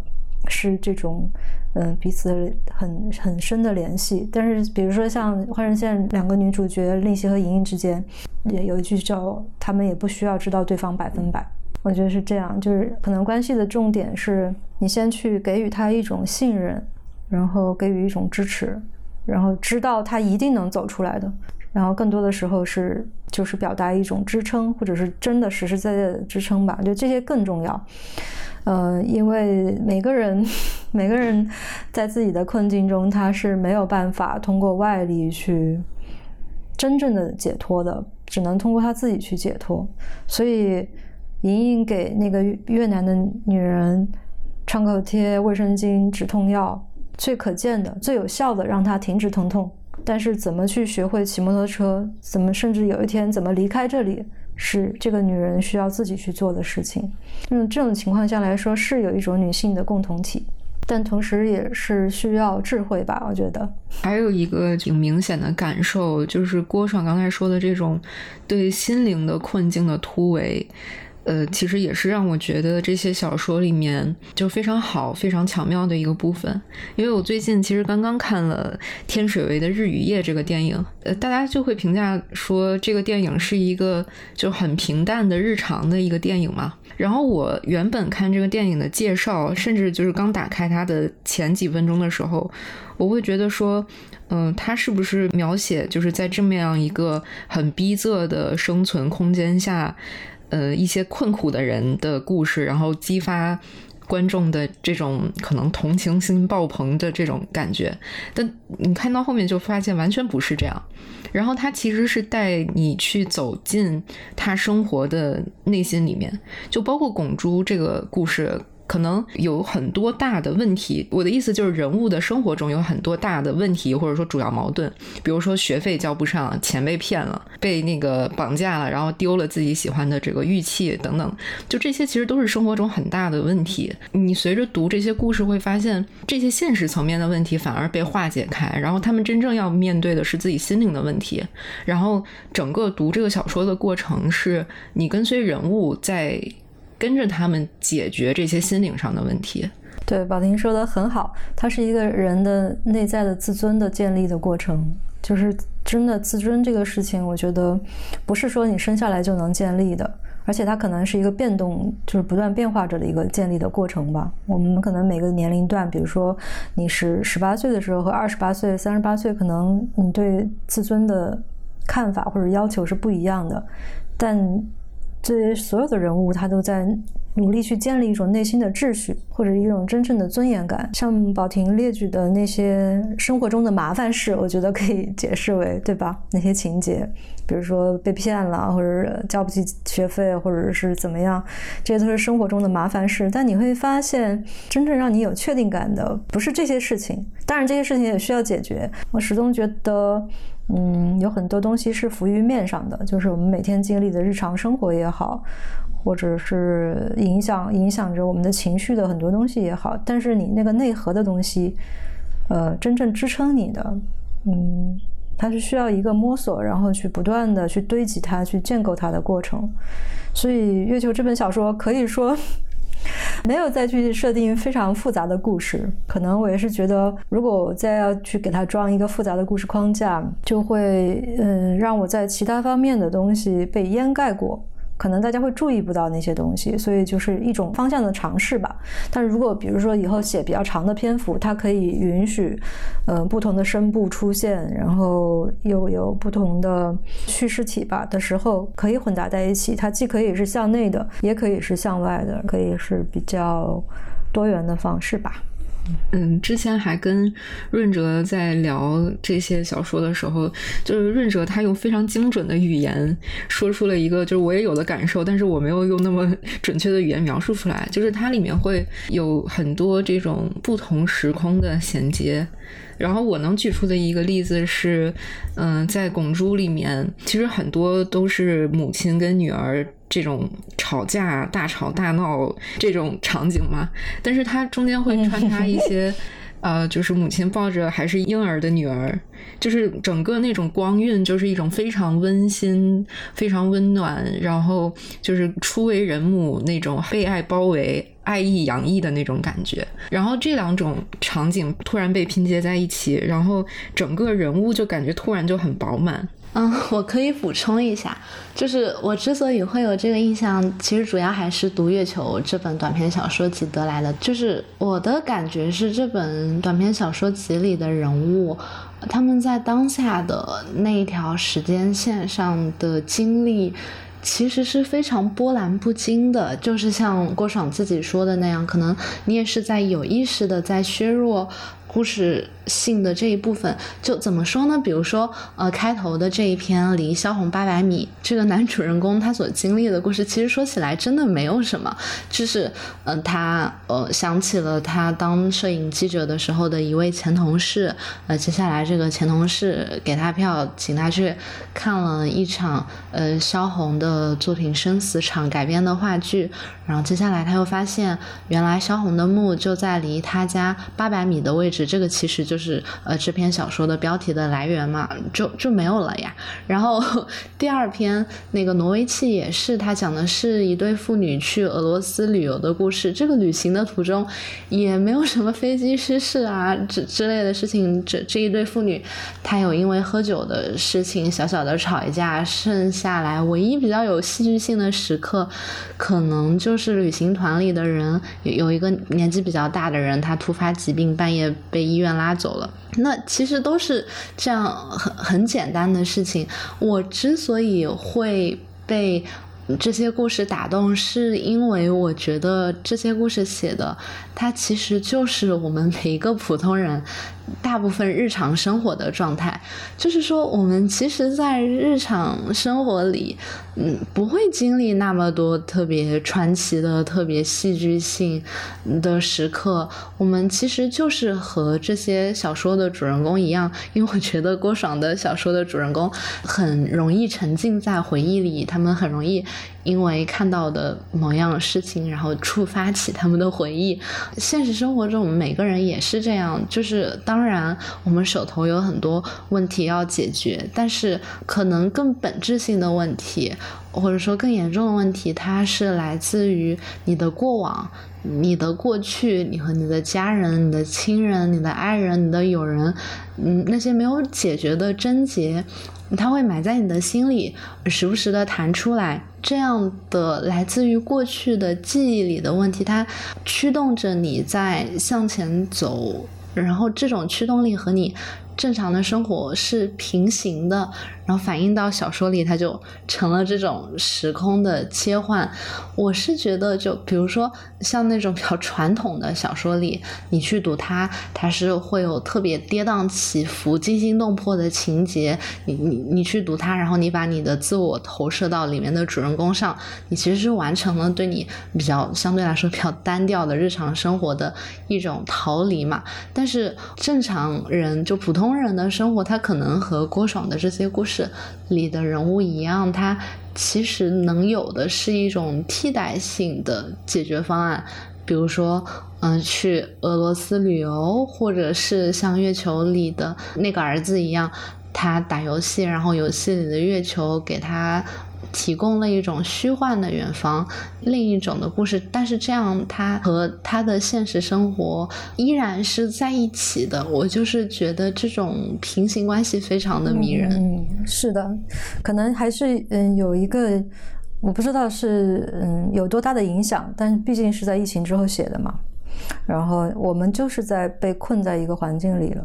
是这种，嗯，彼此很很深的联系。但是，比如说像《换人线》两个女主角令熙和莹莹之间，也有一句叫“他们也不需要知道对方百分百”。我觉得是这样，就是可能关系的重点是你先去给予他一种信任，然后给予一种支持，然后知道他一定能走出来的。然后更多的时候是就是表达一种支撑，或者是真的实实在在的支撑吧。我觉得这些更重要。呃，因为每个人 每个人在自己的困境中，他是没有办法通过外力去真正的解脱的，只能通过他自己去解脱。所以，莹莹给那个越南的女人创口贴、卫生巾、止痛药，最可见的、最有效的，让她停止疼痛。但是怎么去学会骑摩托车？怎么甚至有一天怎么离开这里，是这个女人需要自己去做的事情。嗯，这种情况下来说，是有一种女性的共同体，但同时也是需要智慧吧？我觉得还有一个挺明显的感受，就是郭爽刚才说的这种对心灵的困境的突围。呃，其实也是让我觉得这些小说里面就非常好、非常巧妙的一个部分。因为我最近其实刚刚看了天水围的《日与夜》这个电影，呃，大家就会评价说这个电影是一个就很平淡的日常的一个电影嘛。然后我原本看这个电影的介绍，甚至就是刚打开它的前几分钟的时候，我会觉得说，嗯，它是不是描写就是在这么样一个很逼仄的生存空间下。呃，一些困苦的人的故事，然后激发观众的这种可能同情心爆棚的这种感觉，但你看到后面就发现完全不是这样。然后他其实是带你去走进他生活的内心里面，就包括拱珠这个故事。可能有很多大的问题，我的意思就是人物的生活中有很多大的问题，或者说主要矛盾，比如说学费交不上，钱被骗了，被那个绑架了，然后丢了自己喜欢的这个玉器等等，就这些其实都是生活中很大的问题。你随着读这些故事会发现，这些现实层面的问题反而被化解开，然后他们真正要面对的是自己心灵的问题。然后整个读这个小说的过程是你跟随人物在。跟着他们解决这些心灵上的问题。对，宝婷说的很好，它是一个人的内在的自尊的建立的过程。就是真的自尊这个事情，我觉得不是说你生下来就能建立的，而且它可能是一个变动，就是不断变化着的一个建立的过程吧。我们可能每个年龄段，比如说你是十八岁的时候和二十八岁、三十八岁，可能你对自尊的看法或者要求是不一样的，但。这些所有的人物，他都在努力去建立一种内心的秩序，或者一种真正的尊严感。像宝婷列举的那些生活中的麻烦事，我觉得可以解释为，对吧？那些情节，比如说被骗了，或者交不起学费，或者是怎么样，这些都是生活中的麻烦事。但你会发现，真正让你有确定感的，不是这些事情。当然，这些事情也需要解决。我始终觉得。嗯，有很多东西是浮于面上的，就是我们每天经历的日常生活也好，或者是影响影响着我们的情绪的很多东西也好。但是你那个内核的东西，呃，真正支撑你的，嗯，它是需要一个摸索，然后去不断的去堆积它，去建构它的过程。所以《月球》这本小说可以说。没有再去设定非常复杂的故事，可能我也是觉得，如果我再要去给它装一个复杂的故事框架，就会嗯让我在其他方面的东西被掩盖过。可能大家会注意不到那些东西，所以就是一种方向的尝试吧。但是如果比如说以后写比较长的篇幅，它可以允许，呃，不同的声部出现，然后又有不同的叙事体吧的时候，可以混杂在一起。它既可以是向内的，也可以是向外的，可以是比较多元的方式吧。嗯，之前还跟润哲在聊这些小说的时候，就是润哲他用非常精准的语言说出了一个，就是我也有的感受，但是我没有用那么 准确的语言描述出来。就是它里面会有很多这种不同时空的衔接。然后我能举出的一个例子是，嗯，在《拱珠》里面，其实很多都是母亲跟女儿。这种吵架、大吵大闹这种场景嘛，但是它中间会穿插一些，呃，就是母亲抱着还是婴儿的女儿，就是整个那种光晕，就是一种非常温馨、非常温暖，然后就是初为人母那种被爱包围、爱意洋溢的那种感觉。然后这两种场景突然被拼接在一起，然后整个人物就感觉突然就很饱满。嗯，我可以补充一下，就是我之所以会有这个印象，其实主要还是读《月球》这本短篇小说集得来的。就是我的感觉是，这本短篇小说集里的人物，他们在当下的那一条时间线上的经历，其实是非常波澜不惊的。就是像郭爽自己说的那样，可能你也是在有意识的在削弱。故事性的这一部分就怎么说呢？比如说，呃，开头的这一篇离萧红八百米，这个男主人公他所经历的故事，其实说起来真的没有什么，就是，嗯，他呃想起了他当摄影记者的时候的一位前同事，呃，接下来这个前同事给他票，请他去看了一场呃萧红的作品《生死场》改编的话剧，然后接下来他又发现，原来萧红的墓就在离他家八百米的位置。这个其实就是呃这篇小说的标题的来源嘛，就就没有了呀。然后第二篇那个挪威气也是，它讲的是一对父女去俄罗斯旅游的故事。这个旅行的途中也没有什么飞机失事啊之之类的事情。这这一对父女，他有因为喝酒的事情小小的吵一架。剩下来唯一比较有戏剧性的时刻，可能就是旅行团里的人有一个年纪比较大的人，他突发疾病，半夜。被医院拉走了，那其实都是这样很很简单的事情。我之所以会被这些故事打动，是因为我觉得这些故事写的，它其实就是我们每一个普通人。大部分日常生活的状态，就是说，我们其实，在日常生活里，嗯，不会经历那么多特别传奇的、特别戏剧性的时刻。我们其实就是和这些小说的主人公一样，因为我觉得郭爽的小说的主人公很容易沉浸在回忆里，他们很容易因为看到的某样事情，然后触发起他们的回忆。现实生活中，我们每个人也是这样，就是当。然，我们手头有很多问题要解决，但是可能更本质性的问题，或者说更严重的问题，它是来自于你的过往、你的过去、你和你的家人、你的亲人、你的爱人、你的友人，嗯，那些没有解决的症结，它会埋在你的心里，时不时的弹出来。这样的来自于过去的记忆里的问题，它驱动着你在向前走。然后这种驱动力和你正常的生活是平行的，然后反映到小说里，它就成了这种时空的切换。我是觉得，就比如说像那种比较传统的小说里，你去读它，它是会有特别跌宕起伏、惊心动魄的情节。你你你去读它，然后你把你的自我投射到里面的主人公上，你其实是完成了对你比较相对来说比较单调的日常生活的一种逃离嘛。但是正常人就普通。工人的生活，他可能和郭爽的这些故事里的人物一样，他其实能有的是一种替代性的解决方案，比如说，嗯，去俄罗斯旅游，或者是像月球里的那个儿子一样，他打游戏，然后游戏里的月球给他。提供了一种虚幻的远方，另一种的故事，但是这样他和他的现实生活依然是在一起的。我就是觉得这种平行关系非常的迷人。嗯，是的，可能还是嗯有一个，我不知道是嗯有多大的影响，但毕竟是在疫情之后写的嘛。然后我们就是在被困在一个环境里了。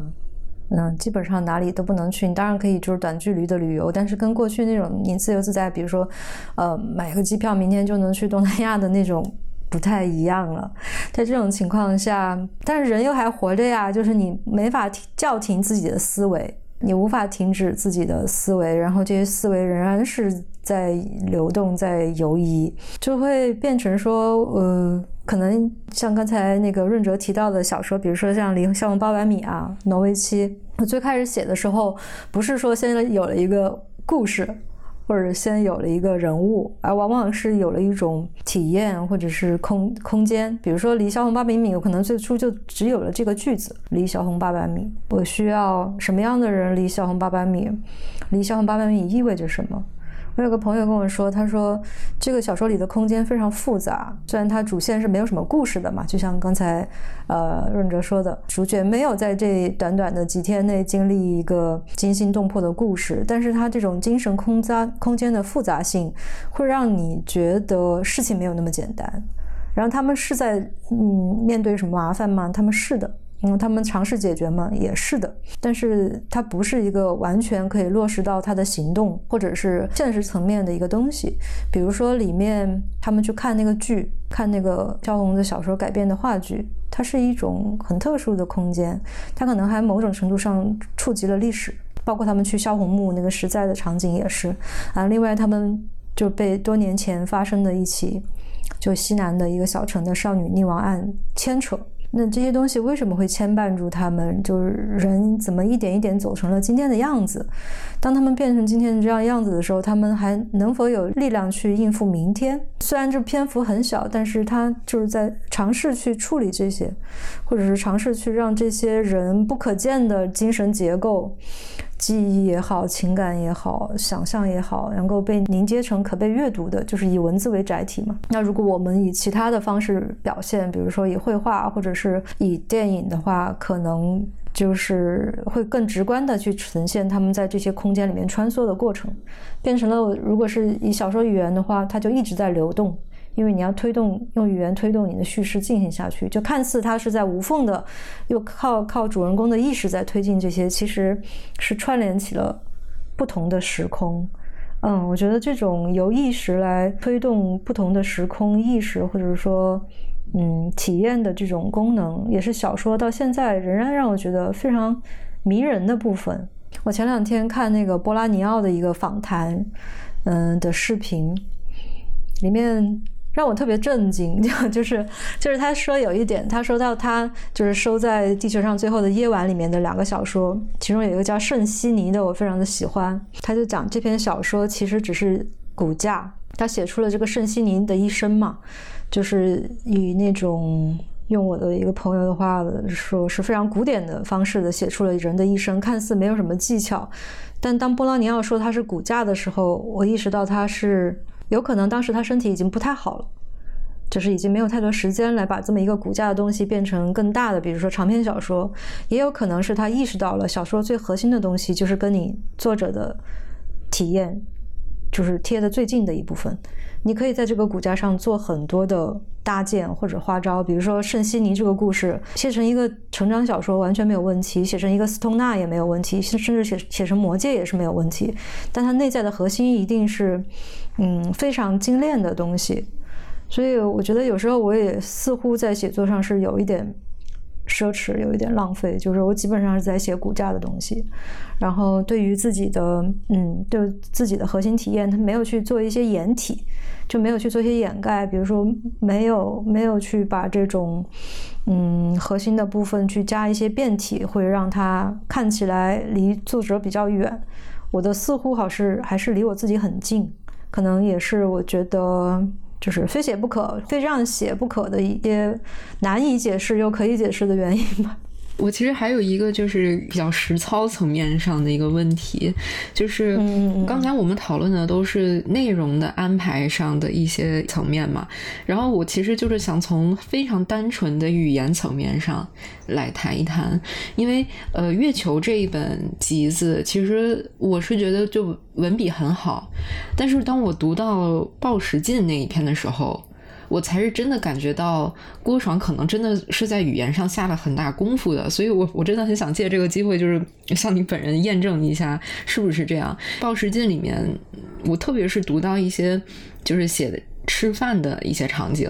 嗯，基本上哪里都不能去。你当然可以就是短距离的旅游，但是跟过去那种你自由自在，比如说，呃，买个机票明天就能去东南亚的那种不太一样了。在这种情况下，但是人又还活着呀，就是你没法叫停自己的思维，你无法停止自己的思维，然后这些思维仍然是在流动，在游移，就会变成说，呃。可能像刚才那个润哲提到的小说，比如说像《离消亡八百米》啊，《挪威七》。我最开始写的时候，不是说先有了一个故事，或者先有了一个人物，而往往是有了一种体验，或者是空空间。比如说《离萧红八百米》，有可能最初就只有了这个句子：“离萧红八百米，我需要什么样的人离萧红八百米？离萧红八百米意味着什么？”我有个朋友跟我说，他说这个小说里的空间非常复杂，虽然它主线是没有什么故事的嘛，就像刚才呃润哲说的，主角没有在这短短的几天内经历一个惊心动魄的故事，但是他这种精神空杂空间的复杂性，会让你觉得事情没有那么简单。然后他们是在嗯面对什么麻烦吗？他们是的。嗯，他们尝试解决吗？也是的，但是它不是一个完全可以落实到他的行动或者是现实层面的一个东西。比如说，里面他们去看那个剧，看那个萧红的小说改编的话剧，它是一种很特殊的空间，它可能还某种程度上触及了历史，包括他们去萧红墓那个实在的场景也是啊。另外，他们就被多年前发生的一起就西南的一个小城的少女溺亡案牵扯。那这些东西为什么会牵绊住他们？就是人怎么一点一点走成了今天的样子？当他们变成今天这样样子的时候，他们还能否有力量去应付明天？虽然这篇幅很小，但是他就是在尝试去处理这些，或者是尝试去让这些人不可见的精神结构。记忆也好，情感也好，想象也好，能够被凝结成可被阅读的，就是以文字为载体嘛。那如果我们以其他的方式表现，比如说以绘画或者是以电影的话，可能就是会更直观的去呈现他们在这些空间里面穿梭的过程，变成了如果是以小说语言的话，它就一直在流动。因为你要推动用语言推动你的叙事进行下去，就看似它是在无缝的，又靠靠主人公的意识在推进这些，其实是串联起了不同的时空。嗯，我觉得这种由意识来推动不同的时空意识，或者说嗯体验的这种功能，也是小说到现在仍然让我觉得非常迷人的部分。我前两天看那个波拉尼奥的一个访谈，嗯的视频，里面。让我特别震惊，就是就是他说有一点，他说到他就是收在《地球上最后的夜晚》里面的两个小说，其中有一个叫《圣西尼》的，我非常的喜欢。他就讲这篇小说其实只是骨架，他写出了这个圣西尼的一生嘛，就是以那种用我的一个朋友的话说，是非常古典的方式的写出了人的一生，看似没有什么技巧，但当波拉尼奥说他是骨架的时候，我意识到他是。有可能当时他身体已经不太好了，就是已经没有太多时间来把这么一个骨架的东西变成更大的，比如说长篇小说。也有可能是他意识到了小说最核心的东西就是跟你作者的体验就是贴的最近的一部分，你可以在这个骨架上做很多的搭建或者花招，比如说圣西尼这个故事写成一个成长小说完全没有问题，写成一个斯通纳也没有问题，甚至写写成魔戒也是没有问题。但它内在的核心一定是，嗯，非常精炼的东西。所以我觉得有时候我也似乎在写作上是有一点。奢侈有一点浪费，就是我基本上是在写骨架的东西，然后对于自己的，嗯，对自己的核心体验，他没有去做一些掩体，就没有去做一些掩盖，比如说没有没有去把这种，嗯，核心的部分去加一些变体，会让它看起来离作者比较远。我的似乎好是还是离我自己很近，可能也是我觉得。就是非写不可，非这样写不可的一些难以解释又可以解释的原因吧。我其实还有一个就是比较实操层面上的一个问题，就是刚才我们讨论的都是内容的安排上的一些层面嘛，然后我其实就是想从非常单纯的语言层面上来谈一谈，因为呃，月球这一本集子，其实我是觉得就文笔很好，但是当我读到鲍时进那一篇的时候。我才是真的感觉到郭爽可能真的是在语言上下了很大功夫的，所以我我真的很想借这个机会，就是向你本人验证一下是不是这样。《报时进》里面，我特别是读到一些就是写的吃饭的一些场景，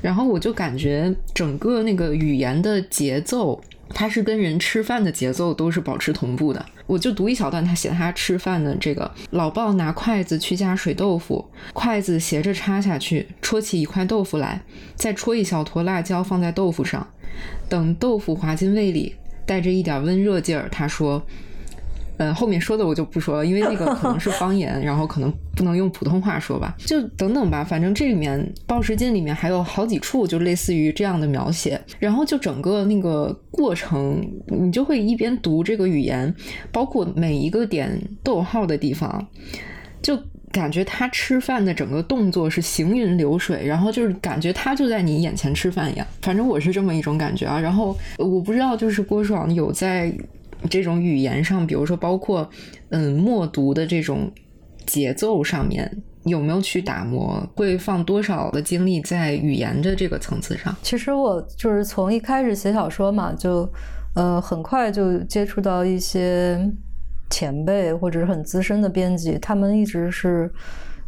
然后我就感觉整个那个语言的节奏。它是跟人吃饭的节奏都是保持同步的。我就读一小段，他写他吃饭的这个：老鲍拿筷子去夹水豆腐，筷子斜着插下去，戳起一块豆腐来，再戳一小坨辣椒放在豆腐上，等豆腐滑进胃里，带着一点温热劲儿，他说。嗯，后面说的我就不说了，因为那个可能是 方言，然后可能不能用普通话说吧，就等等吧。反正这里面《报时间》里面还有好几处就类似于这样的描写，然后就整个那个过程，你就会一边读这个语言，包括每一个点逗号的地方，就感觉他吃饭的整个动作是行云流水，然后就是感觉他就在你眼前吃饭一样。反正我是这么一种感觉啊。然后我不知道，就是郭爽有在。这种语言上，比如说包括嗯默读的这种节奏上面，有没有去打磨？会放多少的精力在语言的这个层次上？其实我就是从一开始写小说嘛，就呃很快就接触到一些前辈或者是很资深的编辑，他们一直是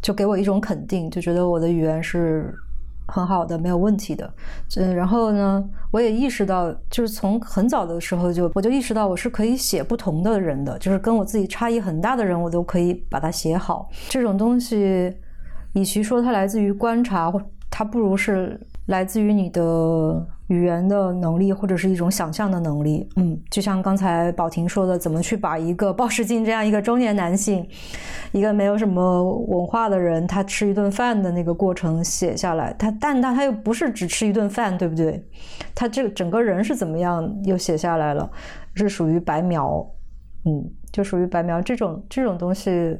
就给我一种肯定，就觉得我的语言是。很好的，没有问题的。嗯，然后呢，我也意识到，就是从很早的时候就，我就意识到我是可以写不同的人的，就是跟我自己差异很大的人，我都可以把它写好。这种东西，与其说它来自于观察，或它不如是来自于你的。语言的能力或者是一种想象的能力，嗯，就像刚才宝婷说的，怎么去把一个鲍世金这样一个中年男性，一个没有什么文化的人，他吃一顿饭的那个过程写下来，他但他他又不是只吃一顿饭，对不对？他这个整个人是怎么样又写下来了，是属于白描，嗯，就属于白描这种这种东西，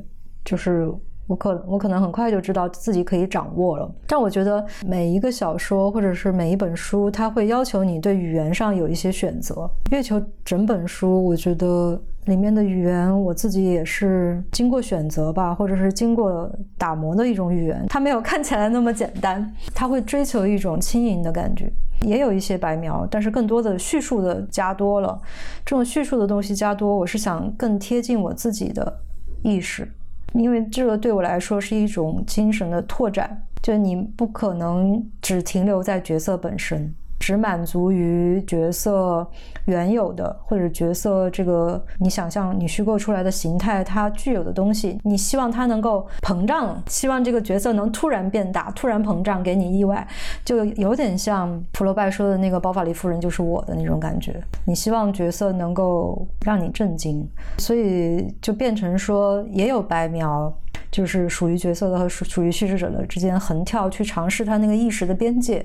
就是。我可我可能很快就知道自己可以掌握了，但我觉得每一个小说或者是每一本书，它会要求你对语言上有一些选择。月球整本书，我觉得里面的语言，我自己也是经过选择吧，或者是经过打磨的一种语言。它没有看起来那么简单，它会追求一种轻盈的感觉，也有一些白描，但是更多的叙述的加多了。这种叙述的东西加多，我是想更贴近我自己的意识。因为这个对我来说是一种精神的拓展，就你不可能只停留在角色本身。只满足于角色原有的，或者角色这个你想象、你虚构出来的形态，它具有的东西，你希望它能够膨胀，希望这个角色能突然变大、突然膨胀，给你意外，就有点像普罗拜说的那个包法利夫人就是我的那种感觉。你希望角色能够让你震惊，所以就变成说也有白描，就是属于角色的和属属于叙事者的之间横跳，去尝试他那个意识的边界。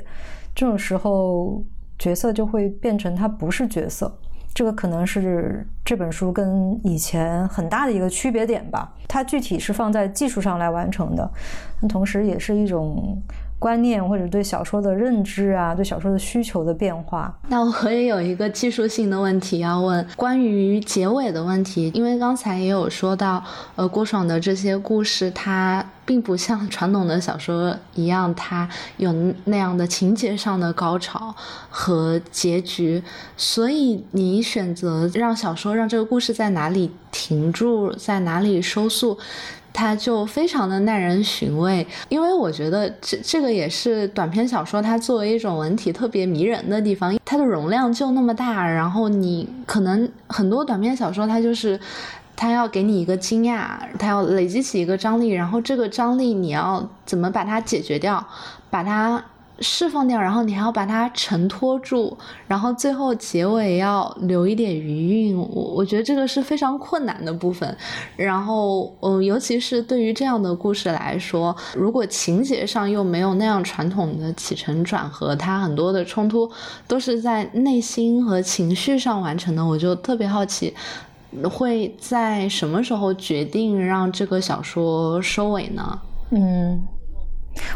这种时候，角色就会变成他不是角色，这个可能是这本书跟以前很大的一个区别点吧。它具体是放在技术上来完成的，那同时也是一种观念或者对小说的认知啊，对小说的需求的变化。那我也有一个技术性的问题要问，关于结尾的问题，因为刚才也有说到，呃，郭爽的这些故事，它并不像传统的小说一样，它有那样的情节上的高潮和结局，所以你选择让小说让这个故事在哪里停住，在哪里收束？它就非常的耐人寻味，因为我觉得这这个也是短篇小说它作为一种文体特别迷人的地方，它的容量就那么大，然后你可能很多短篇小说它就是它要给你一个惊讶，它要累积起一个张力，然后这个张力你要怎么把它解决掉，把它。释放掉，然后你还要把它承托住，然后最后结尾要留一点余韵。我我觉得这个是非常困难的部分。然后，嗯，尤其是对于这样的故事来说，如果情节上又没有那样传统的起承转合，它很多的冲突都是在内心和情绪上完成的。我就特别好奇，会在什么时候决定让这个小说收尾呢？嗯。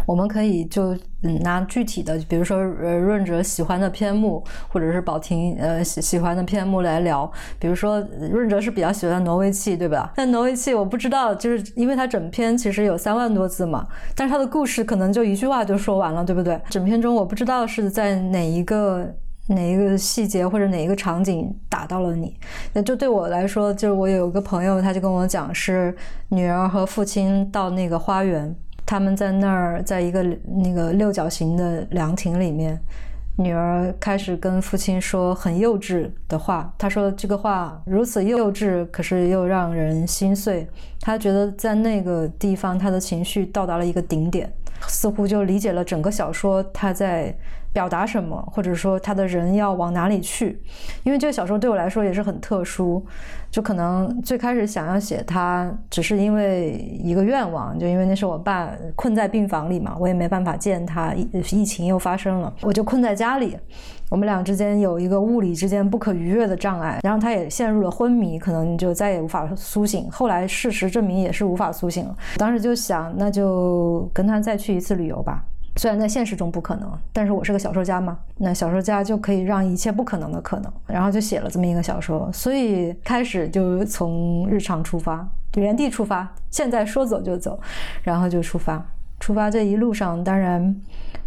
我们可以就嗯拿具体的，比如说呃润哲喜欢的篇目，或者是宝婷呃喜喜欢的篇目来聊。比如说润哲是比较喜欢挪威气，对吧？但挪威气我不知道，就是因为它整篇其实有三万多字嘛，但是它的故事可能就一句话就说完了，对不对？整篇中我不知道是在哪一个哪一个细节或者哪一个场景打到了你。那就对我来说，就是我有一个朋友，他就跟我讲是女儿和父亲到那个花园。他们在那儿，在一个那个六角形的凉亭里面，女儿开始跟父亲说很幼稚的话。她说这个话如此幼稚，可是又让人心碎。她觉得在那个地方，她的情绪到达了一个顶点，似乎就理解了整个小说她在表达什么，或者说他的人要往哪里去。因为这个小说对我来说也是很特殊。就可能最开始想要写他，只是因为一个愿望，就因为那是我爸困在病房里嘛，我也没办法见他，疫疫情又发生了，我就困在家里，我们俩之间有一个物理之间不可逾越的障碍，然后他也陷入了昏迷，可能就再也无法苏醒。后来事实证明也是无法苏醒了。当时就想，那就跟他再去一次旅游吧。虽然在现实中不可能，但是我是个小说家嘛，那小说家就可以让一切不可能的可能，然后就写了这么一个小说。所以开始就从日常出发，原地出发，现在说走就走，然后就出发。出发这一路上，当然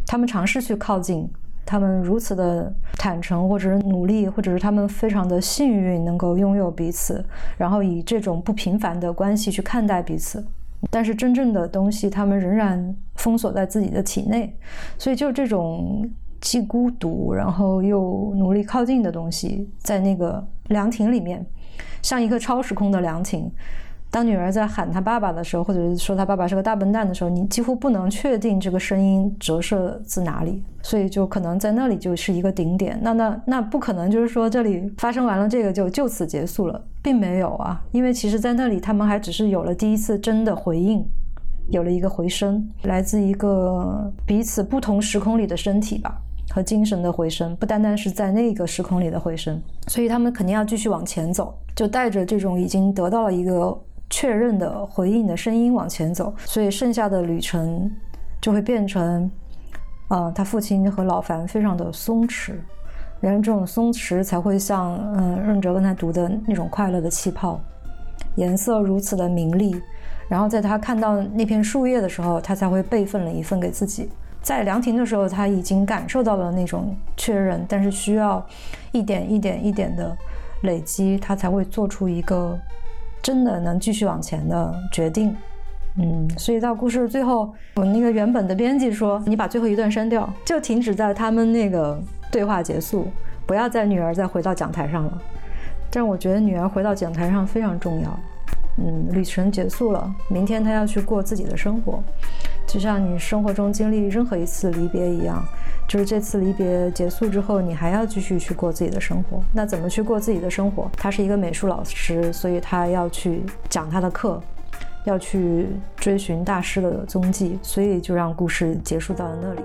他们尝试去靠近，他们如此的坦诚，或者是努力，或者是他们非常的幸运能够拥有彼此，然后以这种不平凡的关系去看待彼此。但是真正的东西，他们仍然封锁在自己的体内，所以就这种既孤独，然后又努力靠近的东西，在那个凉亭里面，像一个超时空的凉亭。当女儿在喊他爸爸的时候，或者是说他爸爸是个大笨蛋的时候，你几乎不能确定这个声音折射自哪里，所以就可能在那里就是一个顶点。那那那不可能就是说这里发生完了这个就就此结束了，并没有啊，因为其实在那里他们还只是有了第一次真的回应，有了一个回声，来自一个彼此不同时空里的身体吧和精神的回声，不单单是在那个时空里的回声，所以他们肯定要继续往前走，就带着这种已经得到了一个。确认的回应的声音往前走，所以剩下的旅程就会变成，呃，他父亲和老樊非常的松弛，然后这种松弛才会像，嗯，润哲跟他读的那种快乐的气泡，颜色如此的明丽，然后在他看到那片树叶的时候，他才会备份了一份给自己。在凉亭的时候，他已经感受到了那种确认，但是需要一点一点一点的累积，他才会做出一个。真的能继续往前的决定，嗯，所以到故事最后，我那个原本的编辑说，你把最后一段删掉，就停止在他们那个对话结束，不要再女儿再回到讲台上了。但我觉得女儿回到讲台上非常重要。嗯，旅程结束了，明天她要去过自己的生活，就像你生活中经历任何一次离别一样，就是这次离别结束之后，你还要继续去过自己的生活。那怎么去过自己的生活？他是一个美术老师，所以他要去讲他的课，要去追寻大师的踪迹，所以就让故事结束到了那里。